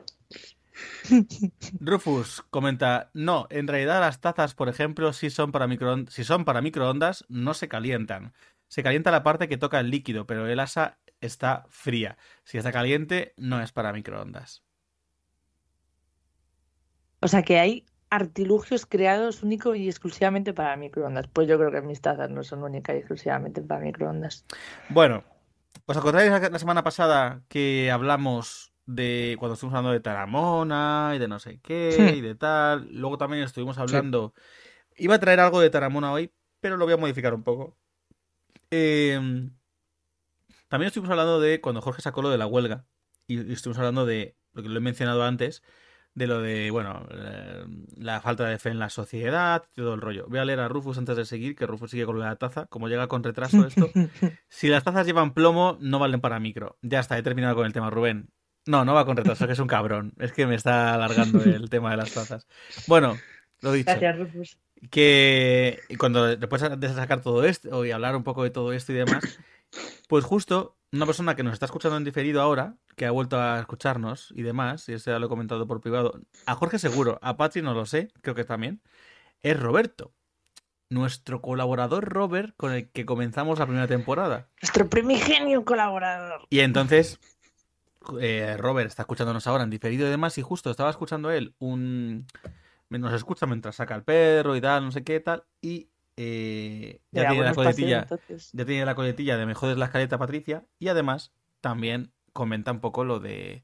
Rufus comenta, no, en realidad las tazas, por ejemplo, si son para microondas, si son para microondas, no se calientan. Se calienta la parte que toca el líquido, pero el asa está fría. Si está caliente, no es para microondas. O sea que hay artilugios creados único y exclusivamente para microondas. Pues yo creo que mis tazas no son únicas y exclusivamente para microondas. Bueno, ¿os acordáis la semana pasada que hablamos de cuando estuvimos hablando de Taramona y de no sé qué Sí. y de tal? Luego también estuvimos hablando. Iba a traer algo de Taramona hoy, pero lo voy a modificar un poco. Eh, también estuvimos hablando de cuando Jorge sacó lo de la huelga. Y, y estuvimos hablando de lo que lo he mencionado antes, de lo de, bueno, eh, la falta de fe en la sociedad, todo el rollo. Voy a leer a Rufus antes de seguir, que Rufus sigue con la taza. Como llega con retraso esto. Si las tazas llevan plomo, no valen para micro. Ya está, he terminado con el tema, Rubén. No, no va con retraso, que es un cabrón. Es que me está alargando el tema de las tazas. Bueno, lo dicho. Gracias, Rufus. Que cuando después de sacar todo esto y hablar un poco de todo esto y demás, pues justo una persona que nos está escuchando en diferido ahora, que ha vuelto a escucharnos y demás, y eso ya lo he comentado por privado, a Jorge seguro, a Patri no lo sé, creo que también, es Roberto. Nuestro colaborador Robert con el que comenzamos la primera temporada. Nuestro primigenio colaborador. Y entonces, eh, Robert está escuchándonos ahora en diferido y demás, y justo estaba escuchando él un... Nos escucha mientras saca el perro y tal, no sé qué tal, y eh, ya tiene la coletilla, ya tiene la coletilla de me jodes la escaleta Patricia, y además también comenta un poco lo de...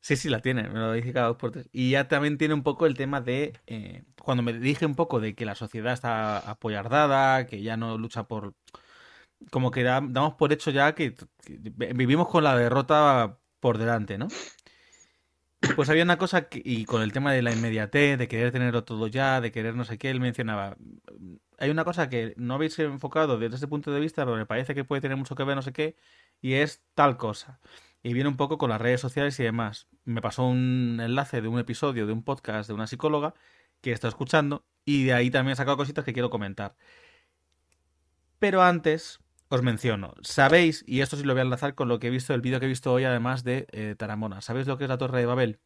Sí, sí, la tiene, me lo dije cada dos por tres. Y ya también tiene un poco el tema de... eh, cuando me dije un poco de que la sociedad está apoyardada, que ya no lucha por... Como que da- damos por hecho ya que, que vivimos con la derrota por delante, ¿no? Pues había una cosa que, y con el tema de la inmediatez, de querer tenerlo todo ya, de querer no sé qué, él mencionaba. Hay una cosa que no habéis enfocado desde ese punto de vista, pero me parece que puede tener mucho que ver, no sé qué, y es tal cosa. Y viene un poco con las redes sociales y demás. Me pasó un enlace de un episodio de un podcast de una psicóloga que está escuchando, y de ahí también he sacado cositas que quiero comentar. Pero antes, os menciono, sabéis, y esto sí lo voy a enlazar con lo que he visto, el vídeo que he visto hoy, además de eh, Taramona. ¿Sabéis lo que es la Torre de Babel?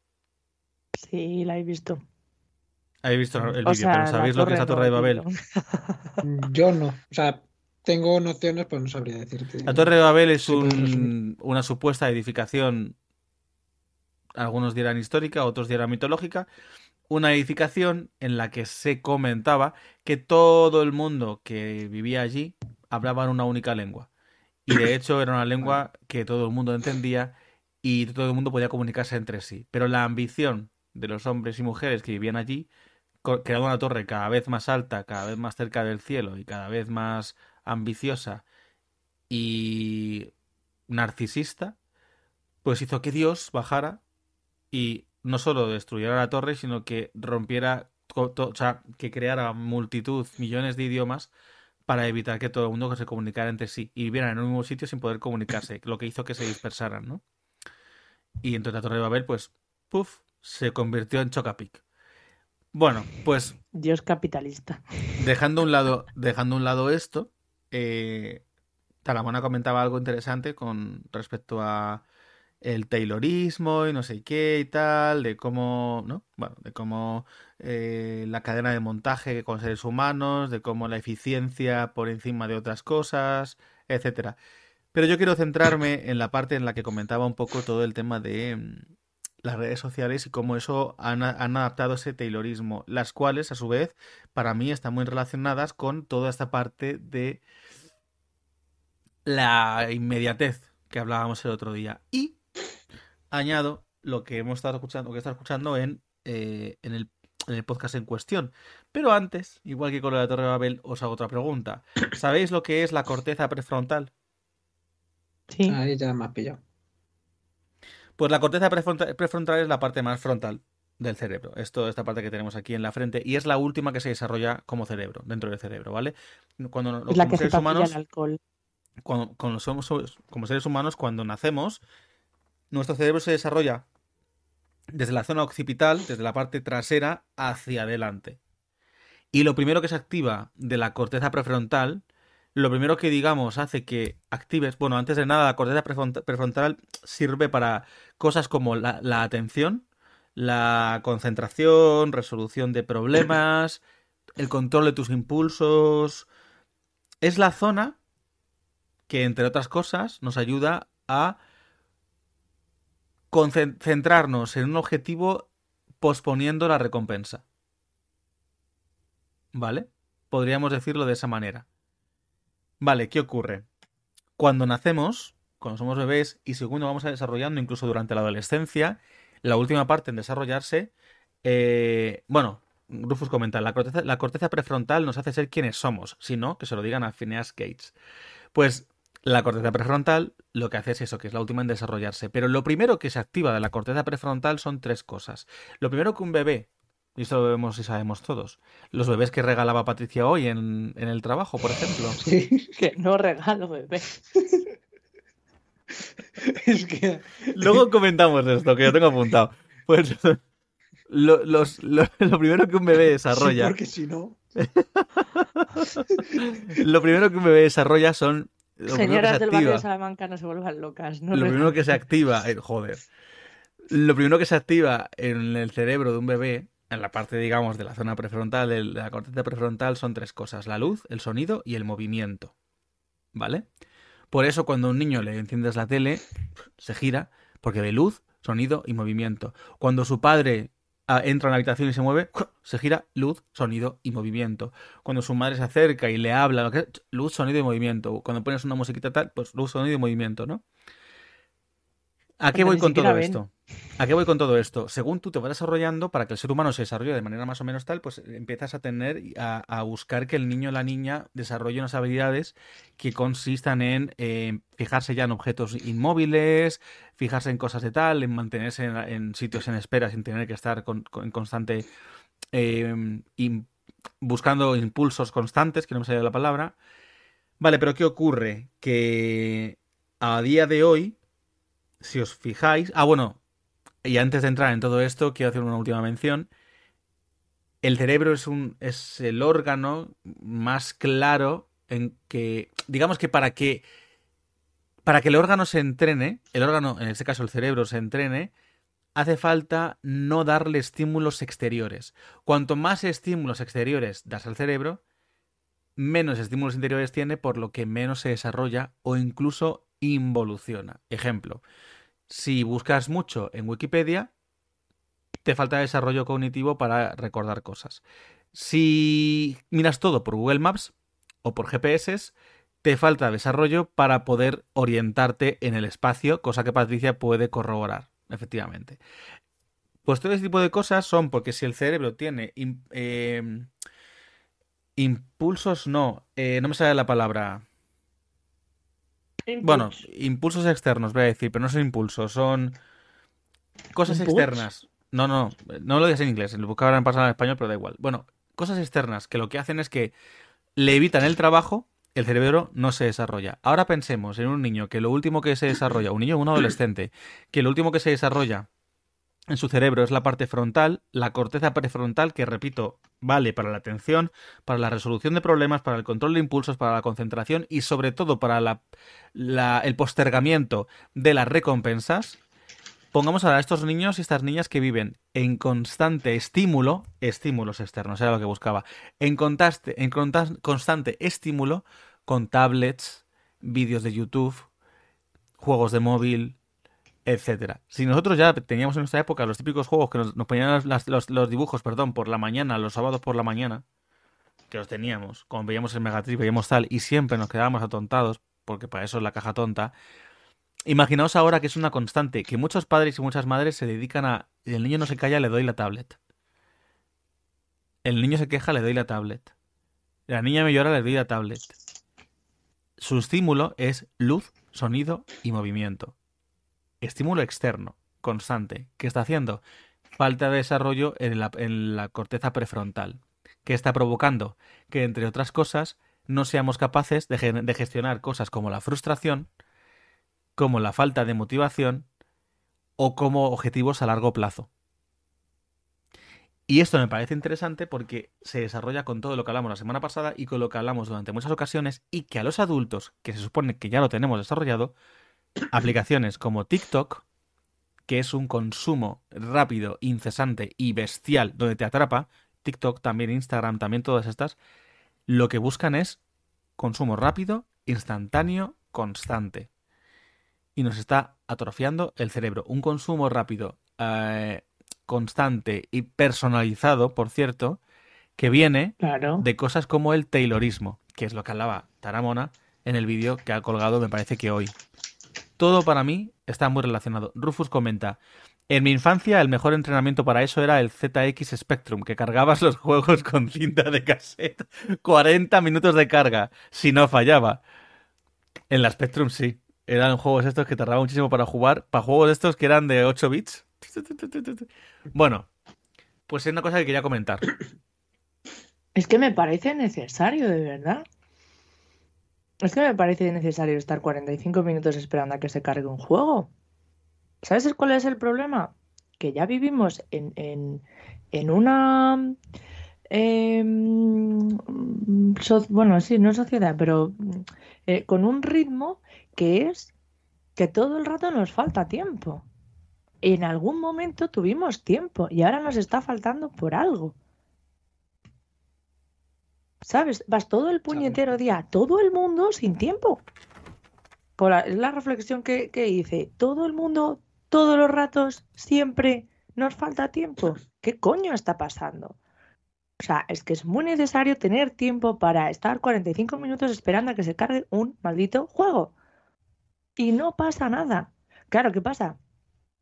Sí, la he visto. Habéis visto el vídeo, O sea, pero ¿sabéis lo que es la Torre de Babel? Yo no. O sea, tengo nociones, pero no sabría decirte. La Torre de Babel es un- una supuesta edificación, algunos dirán histórica, otros dirán mitológica, una edificación en la que se comentaba que todo el mundo que vivía allí hablaba en una única lengua. Y de hecho era una lengua que todo el mundo entendía y todo el mundo podía comunicarse entre sí. Pero la ambición de los hombres y mujeres que vivían allí, creando una torre cada vez más alta, cada vez más cerca del cielo y cada vez más ambiciosa y narcisista, pues hizo que Dios bajara y no solo destruyera la torre, sino que rompiera, o sea, que creara multitud, millones de idiomas para evitar que todo el mundo se comunicara entre sí y vivieran en un mismo sitio sin poder comunicarse, lo que hizo que se dispersaran, ¿no? Y entonces la Torre de Babel, pues, puff, se convirtió en Chocapic. Bueno, pues. Dios capitalista. Dejando un lado, dejando un lado esto, eh, Talamona comentaba algo interesante con respecto a el Taylorismo y no sé qué y tal, de cómo, ¿no? Bueno, de cómo eh, la cadena de montaje con seres humanos, de cómo la eficiencia por encima de otras cosas, etcétera. Pero yo quiero centrarme en la parte en la que comentaba un poco todo el tema de mm, las redes sociales y cómo eso han, han, adaptado ese Taylorismo, las cuales, a su vez, para mí están muy relacionadas con toda esta parte de la inmediatez que hablábamos el otro día. Y añado lo que hemos estado escuchando, que estado escuchando en, eh, en, el, en, el, podcast en cuestión. Pero antes, igual que con la Torre de Babel, os hago otra pregunta. ¿Sabéis lo que es la corteza prefrontal? Sí. Ahí ya me ha pillado. Pues la corteza prefrontal, prefrontal es la parte más frontal del cerebro. Esto, esta parte que tenemos aquí en la frente, y es la última que se desarrolla como cerebro, dentro del cerebro, ¿vale? Cuando la que seres se humanos, el alcohol cuando, cuando somos como seres humanos, cuando nacemos, nuestro cerebro se desarrolla desde la zona occipital, desde la parte trasera, hacia adelante. Y lo primero que se activa de la corteza prefrontal, lo primero que digamos hace que actives, bueno, antes de nada, la corteza prefrontal sirve para cosas como la, la atención, la concentración, resolución de problemas, el control de tus impulsos. Es la zona que, entre otras cosas, nos ayuda a concentrarnos en un objetivo posponiendo la recompensa. ¿Vale? Podríamos decirlo de esa manera. Vale, ¿qué ocurre? Cuando nacemos, cuando somos bebés y según nos vamos desarrollando, incluso durante la adolescencia, la última parte en desarrollarse, eh, bueno, Rufus comenta, la corteza, la corteza prefrontal nos hace ser quienes somos, si no, que se lo digan a Phineas Gates. Pues la corteza prefrontal lo que hace es eso, que es la última en desarrollarse. Pero lo primero que se activa de la corteza prefrontal son tres cosas. Lo primero que un bebé, y esto lo vemos y sabemos todos, los bebés que regalaba Patricia hoy en, en el trabajo, por ejemplo. Sí. Que no regalo bebé. es que... Luego comentamos esto, que yo tengo apuntado. Pues lo, los, lo, lo primero que un bebé desarrolla... Sí, porque si no... lo primero que un bebé desarrolla son Señoras del barrio de Salamanca no se vuelvan locas. No lo primero que se activa, eh, joder. Lo primero que se activa en el cerebro de un bebé, en la parte, digamos, de la zona prefrontal, de la corteza prefrontal, son tres cosas: la luz, el sonido y el movimiento. ¿Vale? Por eso, cuando a un niño le enciendes la tele, se gira, porque ve luz, sonido y movimiento. Cuando su padre entra en la habitación y se mueve, se gira luz, sonido y movimiento. Cuando su madre se acerca y le habla, luz, sonido y movimiento. Cuando pones una musiquita tal, pues luz, sonido y movimiento, ¿no? ¿A qué voy con todo esto? ¿A qué voy con todo esto? Según tú te vas desarrollando, para que el ser humano se desarrolle de manera más o menos tal, pues empiezas a tener, a, a buscar que el niño o la niña desarrolle unas habilidades que consistan en eh, fijarse ya en objetos inmóviles, fijarse en cosas de tal, en mantenerse en, sitios en espera sin tener que estar en constante in, buscando impulsos constantes, que no me sale la palabra. Vale, pero ¿qué ocurre? Que a día de hoy, si os fijáis. Ah, bueno, y antes de entrar en todo esto, quiero hacer una última mención. El cerebro es, un, es el órgano más claro en que, digamos que para que, para que el órgano se entrene, el órgano, en este caso el cerebro, se entrene, hace falta no darle estímulos exteriores. Cuanto más estímulos exteriores das al cerebro, menos estímulos interiores tiene, por lo que menos se desarrolla o incluso involuciona. Ejemplo, si buscas mucho en Wikipedia, te falta desarrollo cognitivo para recordar cosas. Si miras todo por Google Maps o por GPS, te falta desarrollo para poder orientarte en el espacio, cosa que Patricia puede corroborar, efectivamente. Pues todo ese tipo de cosas son porque si el cerebro tiene eh, impulsos, no, eh, no me sale la palabra. Bueno, impulsos externos, voy a decir, pero no son impulsos, son cosas externas. No, no, no lo digas en inglés, el buscador en pasado en español, pero da igual. Bueno, cosas externas que lo que hacen es que le evitan el trabajo, el cerebro no se desarrolla. Ahora pensemos en un niño que lo último que se desarrolla, un niño o un adolescente, que lo último que se desarrolla en su cerebro es la parte frontal, la corteza prefrontal, que repito, vale para la atención, para la resolución de problemas, para el control de impulsos, para la concentración y sobre todo para la, el postergamiento de las recompensas. Pongamos ahora a estos niños y estas niñas que viven en constante estímulo, estímulos externos, era lo que buscaba, en, contaste, en constante estímulo con tablets, vídeos de YouTube, juegos de móvil, etcétera. Si nosotros ya teníamos en nuestra época los típicos juegos que nos, ponían los, dibujos, perdón, por la mañana, los sábados por la mañana, que los teníamos, como veíamos el Megatrip, veíamos tal, y siempre nos quedábamos atontados, porque para eso es la caja tonta. Imaginaos ahora que es una constante, que muchos padres y muchas madres se dedican a. El niño no se calla, le doy la tablet. El niño se queja, le doy la tablet. La niña me llora, le doy la tablet. Su estímulo es luz, sonido y movimiento estímulo externo, constante. ¿Qué está haciendo? Falta de desarrollo en la, corteza prefrontal. ¿Qué está provocando? Que, entre otras cosas, no seamos capaces de, de gestionar cosas como la frustración, como la falta de motivación o como objetivos a largo plazo. Y esto me parece interesante porque se desarrolla con todo lo que hablamos la semana pasada y con lo que hablamos durante muchas ocasiones y que a los adultos, que se supone que ya lo tenemos desarrollado, aplicaciones como TikTok, que es un consumo rápido, incesante y bestial donde te atrapa, TikTok, también Instagram, también todas estas, lo que buscan es consumo rápido, instantáneo, constante. Y nos está atrofiando el cerebro. Un consumo rápido, eh, constante y personalizado, por cierto, que viene de cosas como el Taylorismo, que es lo que hablaba Taramona en el vídeo que ha colgado, me parece que hoy. Todo para mí está muy relacionado. Rufus comenta, en mi infancia el mejor entrenamiento para eso era el ZX Spectrum, que cargabas los juegos con cinta de cassette. 40 minutos de carga, si no fallaba. En la Spectrum sí. Eran juegos estos que tardaban muchísimo para jugar. Para juegos estos que eran de 8 bits. Bueno, pues es una cosa que quería comentar. Es que me parece necesario, de verdad. Es que me parece necesario estar 45 minutos esperando a que se cargue un juego. ¿Sabes cuál es el problema? Que ya vivimos en, en, una... Em, bueno, sí, no sociedad, pero eh, con un ritmo que es que todo el rato nos falta tiempo. En algún momento tuvimos tiempo y ahora nos está faltando por algo. ¿Sabes? Vas todo el puñetero día, todo el mundo sin tiempo. es la reflexión que, que hice. Todo el mundo, todos los ratos, siempre nos falta tiempo. ¿Qué coño está pasando? O sea, es que es muy necesario tener tiempo para estar 45 minutos esperando a que se cargue un maldito juego. Y no pasa nada. Claro, ¿qué pasa?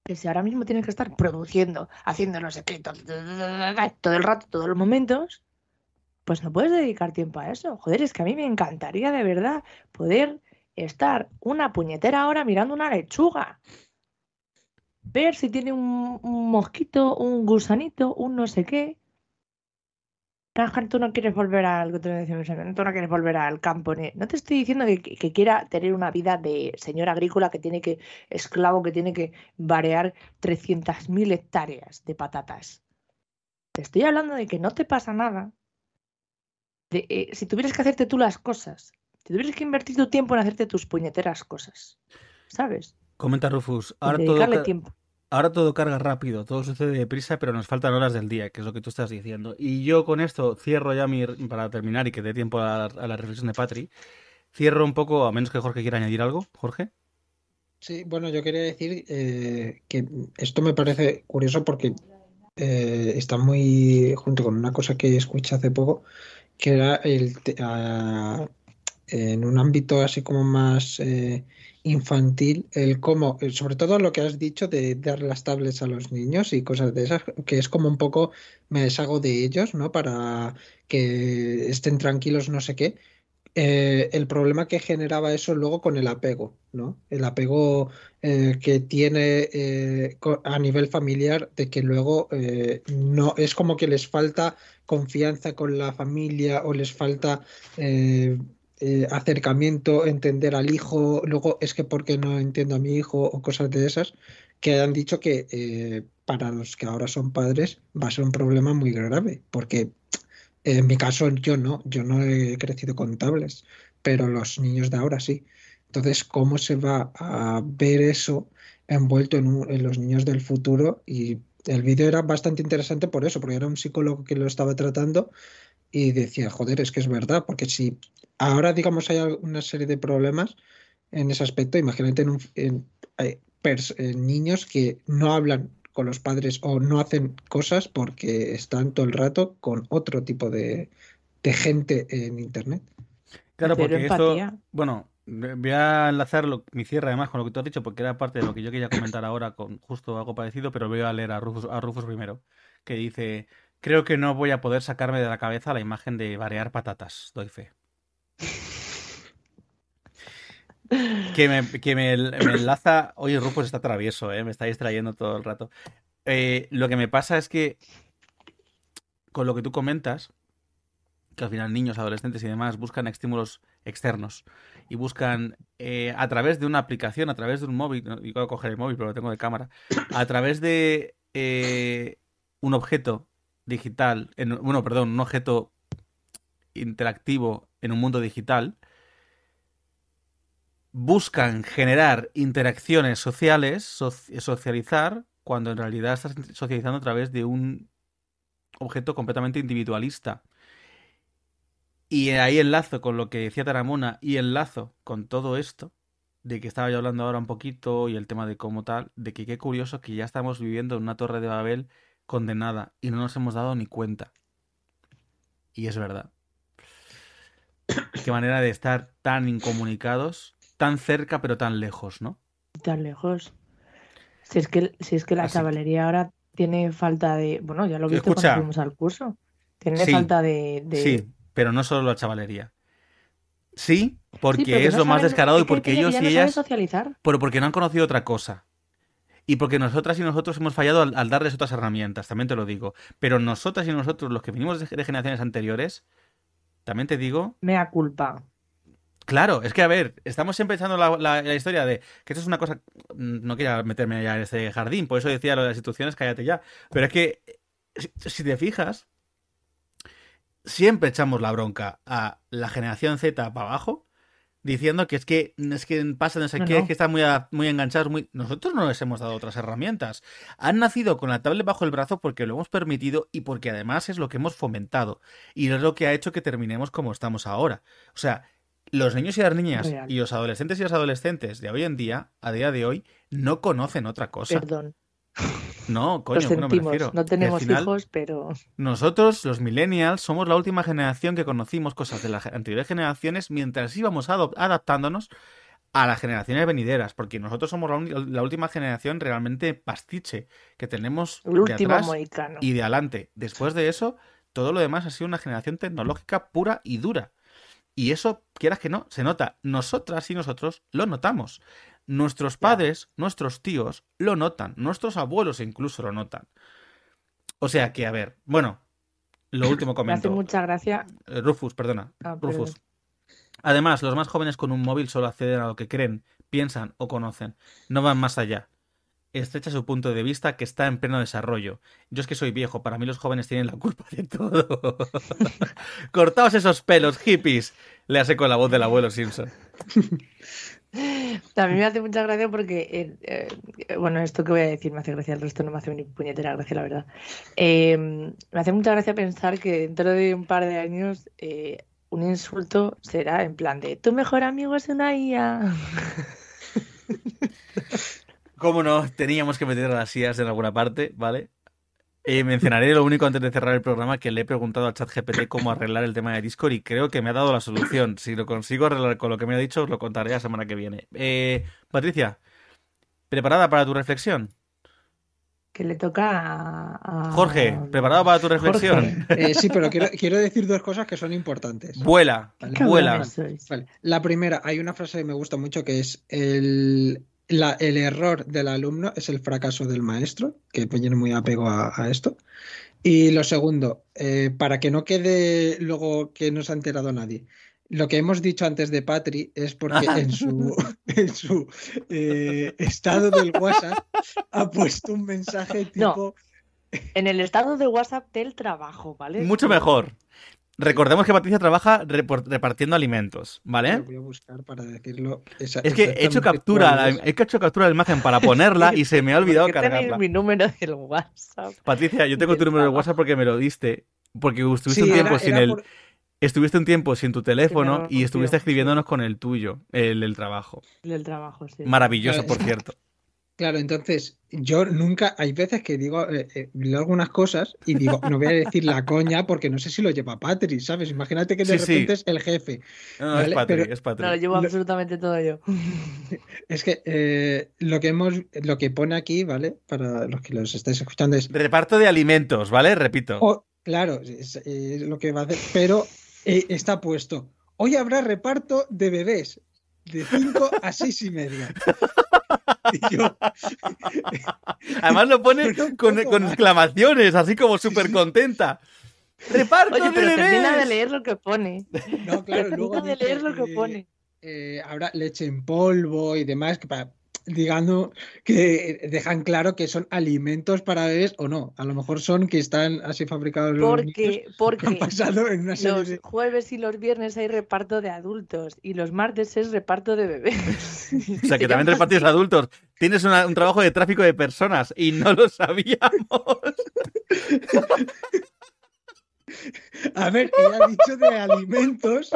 Que si ahora mismo tienes que estar produciendo, haciendo sé qué, todo el rato, todos los momentos, pues no puedes dedicar tiempo a eso. Joder, es que a mí me encantaría de verdad poder estar una puñetera hora mirando una lechuga. Ver si tiene un, mosquito, un gusanito, un no sé qué. tú no quieres volver al tú no quieres volver al campo. No te estoy diciendo que, que, quiera tener una vida de señor agrícola que tiene que, esclavo que tiene que variar 300.000 hectáreas de patatas. Te estoy hablando de que no te pasa nada eh, si tuvieras que hacerte tú las cosas, si tuvieras que invertir tu tiempo en hacerte tus puñeteras cosas, ¿sabes? Comenta Rufus, ahora todo, tiempo. ahora todo carga rápido, todo sucede deprisa, pero nos faltan horas del día, que es lo que tú estás diciendo. Y yo con esto cierro ya mi, para terminar y que dé tiempo a, la reflexión de Patri, cierro un poco, a menos que Jorge quiera añadir algo, Jorge. Sí, bueno, yo quería decir eh, que esto me parece curioso porque eh, está muy junto con una cosa que escuché hace poco, que era el, en un ámbito así como más eh, infantil, el cómo, eh, sobre todo lo que has dicho de dar las tablets a los niños y cosas de esas, que es como un poco me deshago de ellos, ¿no? Para que estén tranquilos, no sé qué. Eh, el problema que generaba eso luego con el apego, ¿no? El apego eh, que tiene eh, a nivel familiar de que luego no es como que les falta confianza con la familia o les falta acercamiento, entender al hijo, luego es que porque no entiendo a mi hijo o cosas de esas, que han dicho que para los que ahora son padres va a ser un problema muy grave, porque en mi caso yo no, yo no he crecido con tablets, pero los niños de ahora sí. Entonces, ¿cómo se va a ver eso envuelto en, un- en los niños del futuro? Y el vídeo era bastante interesante por eso, porque era un psicólogo que lo estaba tratando y decía, joder, es que es verdad, porque si ahora, digamos, hay una serie de problemas en ese aspecto, imagínate en, un- en- en niños que no hablan con los padres o no hacen cosas porque están todo el rato con otro tipo de, de gente en internet. Claro, porque esto, empatía. bueno, voy a enlazar lo- mi cierre además con lo que tú has dicho, porque era parte de lo que yo quería comentar ahora con justo algo parecido, pero voy a leer a Rufus, a Rufus primero, que dice, creo que no voy a poder sacarme de la cabeza la imagen de variar patatas, doy fe. Que me, que me, me enlaza, oye, Rufus está travieso, ¿eh? me está distrayendo todo el rato. Eh, lo que me pasa es que con lo que tú comentas, que al final niños, adolescentes y demás buscan estímulos externos y buscan eh, a través de una aplicación, a través de un móvil, no digo coger el móvil, pero lo tengo de cámara, a través de eh, un objeto digital, en- bueno, perdón, un objeto interactivo en un mundo digital, buscan generar interacciones sociales, soci- socializar, cuando en realidad estás socializando a través de un objeto completamente individualista. Y ahí enlazo con lo que decía Taramona y enlazo con todo esto, de que estaba yo hablando ahora un poquito y el tema de cómo tal, de que qué curioso que ya estamos viviendo en una torre de Babel condenada y no nos hemos dado ni cuenta. Y es verdad. Qué manera de estar tan incomunicados, tan cerca pero tan lejos, ¿no? Tan lejos. Si es que, si es que la Así- chavalería ahora tiene falta de. Bueno, ya lo viste Escucha. cuando fuimos al curso. Tiene Sí, falta de. de- Sí, pero no solo la chavalería. Sí, porque Sí, es no lo más descarado y porque ellos y no ellas socializar. pero porque no han conocido otra cosa. Y porque nosotras y nosotros hemos fallado al, al darles otras herramientas, también te lo digo. Pero nosotras y nosotros, los que venimos de, de generaciones anteriores, también te digo, Mea culpa. Claro, es que a ver, estamos siempre echando la, la- la historia de que esto es una cosa, mm, no quiero meterme ya en este jardín, por eso decía lo de las instituciones, cállate ya. Pero es que, si, si te fijas, siempre echamos la bronca a la generación Z para abajo, diciendo que es que es que pasa no sé No, qué, no. es que están muy, a- muy enganchados, muy... Nosotros no les hemos dado otras herramientas. Han nacido con la tablet bajo el brazo porque lo hemos permitido y porque además es lo que hemos fomentado. Y es lo que ha hecho que terminemos como estamos ahora. O sea, los niños y las niñas Real. y los adolescentes y las adolescentes de hoy en día, a día de hoy, no conocen otra cosa. Perdón. No, coño, bueno, me refiero. No tenemos final- hijos, pero. nosotros, los millennials, somos la última generación que conocimos cosas de las anteriores generaciones mientras íbamos adaptándonos a las generaciones venideras, porque nosotros somos la, última generación realmente pastiche que tenemos El de último atrás mohicano. y de adelante. Después de eso, todo lo demás ha sido una generación tecnológica pura y dura. Y eso, quieras que no, se nota. Nosotras y nosotros lo notamos. Nuestros padres, nuestros tíos lo notan. Nuestros abuelos incluso lo notan. O sea que, a ver, bueno, lo último Me hace comento. mucha gracia. Eh, Rufus, perdona. Ah, Rufus. Además, los más jóvenes con un móvil solo acceden a lo que creen, piensan o conocen. No van más allá. Estrecha su punto de vista que está en pleno desarrollo. Yo es que soy viejo, para mí los jóvenes tienen la culpa de todo. Cortaos esos pelos, hippies. Le hace con la voz del abuelo Simpson. Mí me hace mucha gracia porque, eh, eh, bueno, esto que voy a decir me hace gracia, el resto no me hace ni puñetera gracia, la verdad. Eh, me hace mucha gracia pensar que dentro de un par de años un insulto será en plan de tu mejor amigo es una IA. Cómo no, teníamos que meter a las IAs en alguna parte, ¿vale? Eh, mencionaré lo único antes de cerrar el programa que le he preguntado al chat GPT cómo arreglar el tema de Discord y creo que me ha dado la solución. Si lo consigo arreglar con lo que me ha dicho, os lo contaré la semana que viene. Eh, Patricia, ¿preparada para tu reflexión? que le toca a... Jorge, ¿preparado para tu reflexión? Eh, sí, pero quiero, quiero decir dos cosas que son importantes. Vuela, Vale. Vuela. Vale. La primera, hay una frase que me gusta mucho que es el, la- el error del alumno es el fracaso del maestro, que me viene muy apego a, a esto. Y lo segundo, eh, para que no quede luego que no se ha enterado nadie, lo que hemos dicho antes de Patri es porque en su, en su eh, estado del WhatsApp ha puesto un mensaje No. tipo... En el estado de WhatsApp del trabajo, ¿vale? Mucho mejor. Recordemos que Patricia trabaja repartiendo alimentos, Lo ¿vale? voy a buscar para decirlo. esa- Es que he hecho captura, he hecho captura de la imagen para ponerla y se me ha olvidado ¿Por qué tenéis cargarla. mi número del WhatsApp? Patricia, yo tengo tu número de. WhatsApp porque me lo diste. Porque estuviste Sí, un tiempo era- sin era el. por- Estuviste un tiempo sin tu teléfono lo y estuviste escribiéndonos con el tuyo, el del trabajo. Del trabajo, sí. Maravilloso, Claro, por cierto. Claro, entonces yo nunca, hay veces que digo, eh, eh, leo algunas cosas y digo, no voy a decir la coña porque no sé si lo lleva Patri, ¿sabes? Imagínate que de Sí, sí. repente es el jefe. No, no, Vale, es Patri, pero- es Patri. No, lo llevo absolutamente todo yo. Es que eh, lo que hemos, lo que pone aquí, ¿vale? Para los que los estáis escuchando es, Reparto de alimentos, ¿vale? Repito. oh, claro, es, es lo que va a hacer, pero eh, está puesto, hoy habrá reparto de bebés de 5 a 6 y media. Y yo, Además lo pone con, con exclamaciones, así como súper contenta. ¡Reparto Oye, de pero termina de leer lo que pone. no, claro, luego Termina de leer lo que pone. eh, habrá leche en polvo y demás, que para, digamos que dejan claro que son alimentos para bebés o no. A lo mejor son que están así fabricados los niños Porque, que han pasado en una serie los de... jueves y los viernes hay reparto de adultos y los martes es reparto de bebés. O sea, que también repartís adultos. Tienes una- un trabajo de tráfico de personas y no lo sabíamos. A ver, ella ha dicho de alimentos.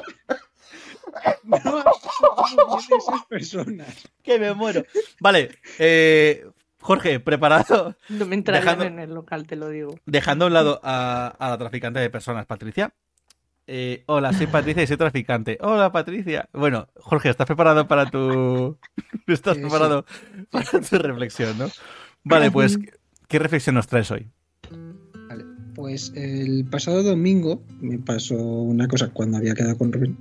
No ha dicho cómo vienen esas personas. que me muero. Vale, eh, Jorge, preparado. No me en el local, te lo digo. Dejando a un lado a, a la traficante de personas, Patricia. Eh, hola, soy Patricia y soy traficante. Hola, Patricia. Bueno, Jorge, ¿estás preparado para tu. ¿Estás sí. preparado para tu reflexión, no? Vale, pues, ¿qué reflexión nos traes hoy? Vale, pues el pasado domingo me pasó una cosa cuando había quedado con Rubén.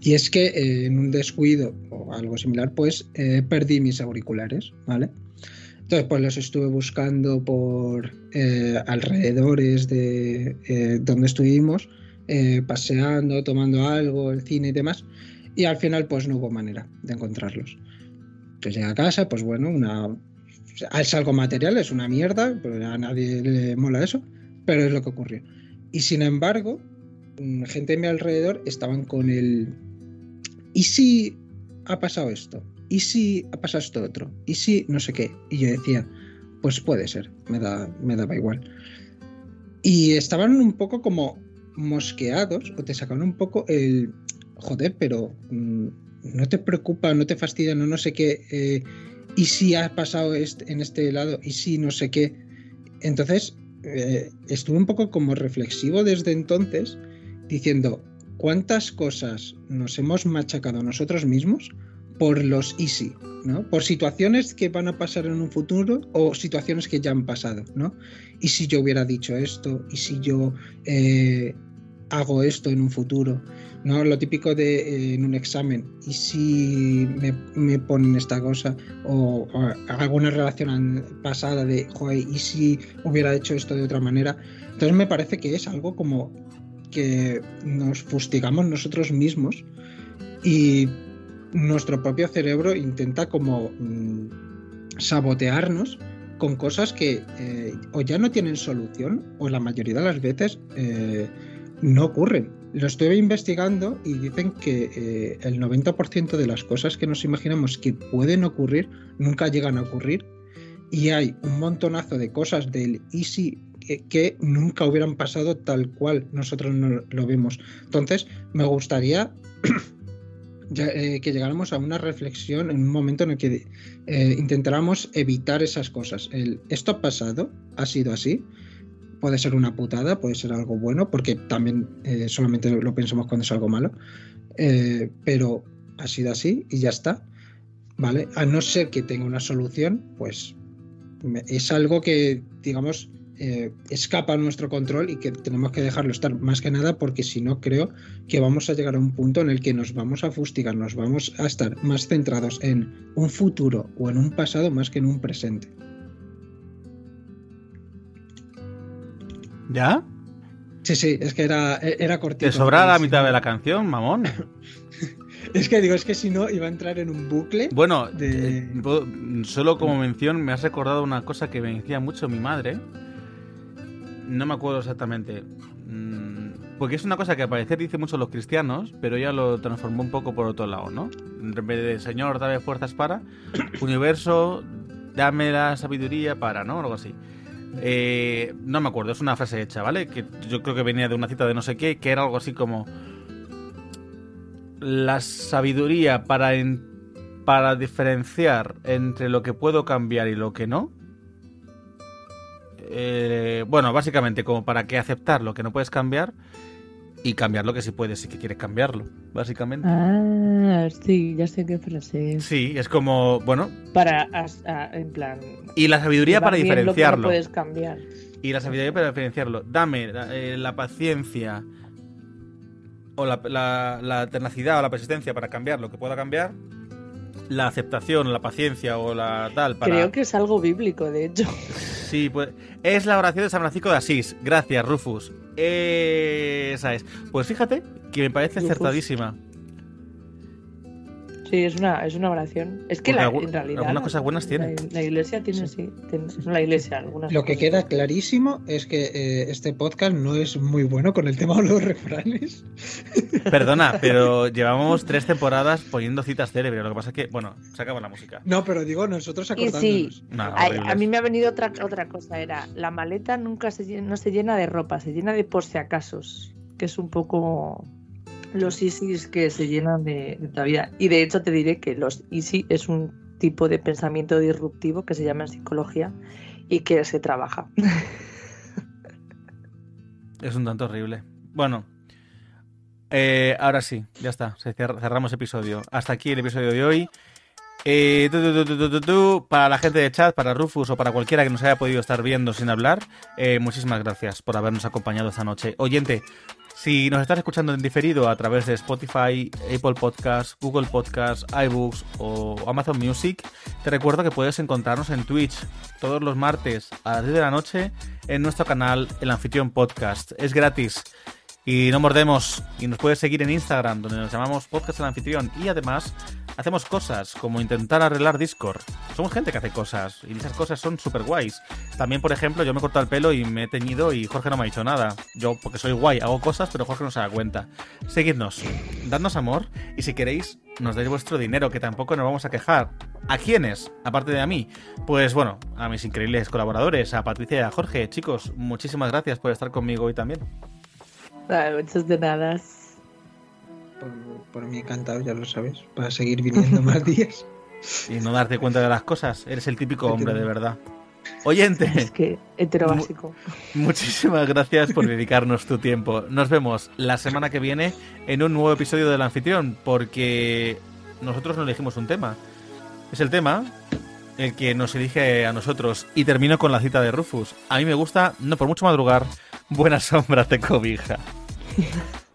Y es que eh, en un descuido o algo similar, pues eh, perdí mis auriculares, ¿vale? Entonces, pues los estuve buscando por eh, alrededores de eh, donde estuvimos, eh, paseando, tomando algo, el cine y demás. Y al final, pues no hubo manera de encontrarlos. Entonces llegué a casa, pues bueno, una... Es algo material, es una mierda, pero a nadie le mola eso, pero es lo que ocurrió. Y sin embargo, mm, gente a mi alrededor estaban con el... ¿Y si ha pasado esto? ¿Y si ha pasado esto otro? ¿Y si no sé qué? Y yo decía, pues puede ser, me, da, me daba igual. Y estaban un poco como mosqueados o te sacaban un poco el... Joder, pero mm, no te preocupa, no te fastidia, no, no sé qué. eh, ¿Y si ha pasado este- en este lado? ¿Y si no sé qué? Entonces, eh, estuve un poco como reflexivo desde entonces, diciendo, ¿cuántas cosas nos hemos machacado nosotros mismos por los easy, ¿no? Por situaciones que van a pasar en un futuro o situaciones que ya han pasado, ¿no? ¿Y si yo hubiera dicho esto? ¿Y si yo eh, hago esto en un futuro? ¿No? Lo típico de eh, en un examen, ¿y si me, ponen esta cosa? O, alguna relación pasada de, joder, ¿y si hubiera hecho esto de otra manera? Entonces me parece que es algo como que nos fustigamos nosotros mismos y nuestro propio cerebro intenta como mm, sabotearnos con cosas que eh, o ya no tienen solución o la mayoría de las veces eh, no ocurren. Lo estuve investigando y dicen que eh, el 90% de las cosas que nos imaginamos que pueden ocurrir nunca llegan a ocurrir y hay un montonazo de cosas del easy que, nunca hubieran pasado tal cual nosotros no lo vemos. Entonces, me gustaría eh, que llegáramos a una reflexión en un momento en el que eh, intentáramos evitar esas cosas. El, esto ha pasado, ha sido así, puede ser una putada, puede ser algo bueno, porque también eh, solamente lo pensamos cuando es algo malo, pero ha sido así y ya está. ¿Vale? A no ser que tenga una solución, pues es algo que, digamos, eh, escapa a nuestro control y que tenemos que dejarlo estar más que nada porque si no creo que vamos a llegar a un punto en el que nos vamos a fustigar, nos vamos a estar más centrados en un futuro o en un pasado más que en un presente. ¿Ya? Sí, sí, es que era, era cortito. ¿Te sobra la mitad de la canción, mamón? es que digo, es que si no iba a entrar en un bucle. Bueno, de... Eh, solo como mención me has recordado una cosa que me decía mucho mi madre. No me acuerdo exactamente. Mm, porque es una cosa que al parecer dice mucho los cristianos, pero ella lo transformó un poco por otro lado, ¿no? En vez de Señor, dame fuerzas para, universo, dame la sabiduría para, ¿no? Algo así. Eh, no me acuerdo, es una frase hecha, ¿vale? Que yo creo que venía de una cita de no sé qué, que era algo así como la sabiduría para, para diferenciar entre lo que puedo cambiar y lo que no. Eh, bueno, básicamente como para que aceptar lo que no puedes cambiar y cambiar lo que sí puedes y que quieres cambiarlo, básicamente. Ah, sí, ya sé qué frase es. Sí, es como, bueno. Para, en plan. Y la sabiduría para diferenciarlo. no puedes cambiar. Y la sabiduría para diferenciarlo. Dame la, eh, paciencia o la, la, tenacidad o la persistencia para cambiar lo que pueda cambiar. La aceptación, la paciencia o la tal para. Creo que es algo bíblico, de hecho. Sí, pues es la oración de San Francisco de Asís. Gracias, Rufus. Esa es. Pues fíjate que me parece acertadísima. Sí, es una, es una oración. Es que la, en realidad. Algunas cosas buenas tiene. La, iglesia tiene, sí. la iglesia, algunas Lo que queda clarísimo es que eh, este podcast no es muy bueno con el tema de los refranes. Perdona, pero llevamos tres temporadas poniendo citas célebres. Lo que pasa es que, bueno, se acaba la música. No, pero digo, nosotros acordándonos. sí, a, mí me ha venido otra, otra cosa. Era, la maleta nunca se, no se llena de ropa, se llena de por si acasos. Que es un poco los ISIS que se llenan de, todavía. Y de hecho te diré que los ISIS es un tipo de pensamiento disruptivo que se llama psicología y que se trabaja. Es un tanto horrible. Bueno, eh, ahora sí, ya está. Cerramos episodio. Hasta aquí el episodio de hoy. Eh, para la gente de chat, para Rufus o para cualquiera que nos haya podido estar viendo sin hablar, eh, muchísimas gracias por habernos acompañado esta noche. Oyente, si nos estás escuchando en diferido a través de Spotify, Apple Podcasts, Google Podcasts, iBooks o Amazon Music, te recuerdo que puedes encontrarnos en Twitch todos los martes a las 10 de la noche en nuestro canal El Anfitrión Podcast. Es gratis. Y no mordemos. Y nos puedes seguir en Instagram, donde nos llamamos Podcast El Anfitrión. Y además hacemos cosas como intentar arreglar Discord. Somos gente que hace cosas y esas cosas son súper guays. También, por ejemplo, yo me he cortado el pelo y me he teñido y Jorge no me ha dicho nada. Yo, porque soy guay, hago cosas, pero Jorge no se da cuenta. Seguidnos, dadnos amor y si queréis, nos dais vuestro dinero, que tampoco nos vamos a quejar. ¿A quiénes? Aparte de a mí. Pues bueno, a mis increíbles colaboradores, a Patricia y a Jorge. Chicos, muchísimas gracias por estar conmigo hoy también. muchas de nada por, mí encantado, ya lo sabes, para seguir viniendo más días. Y no darte cuenta de las cosas, eres el típico hombre de verdad. Oyente. Es que hetero básico. Muchísimas gracias por dedicarnos tu tiempo. Nos vemos la semana que viene en un nuevo episodio del anfitrión, porque nosotros no elegimos un tema. Es el tema el que nos elige a nosotros. Y termino con la cita de Rufus. A mí me gusta, no por mucho madrugar, buena sombra te cobija.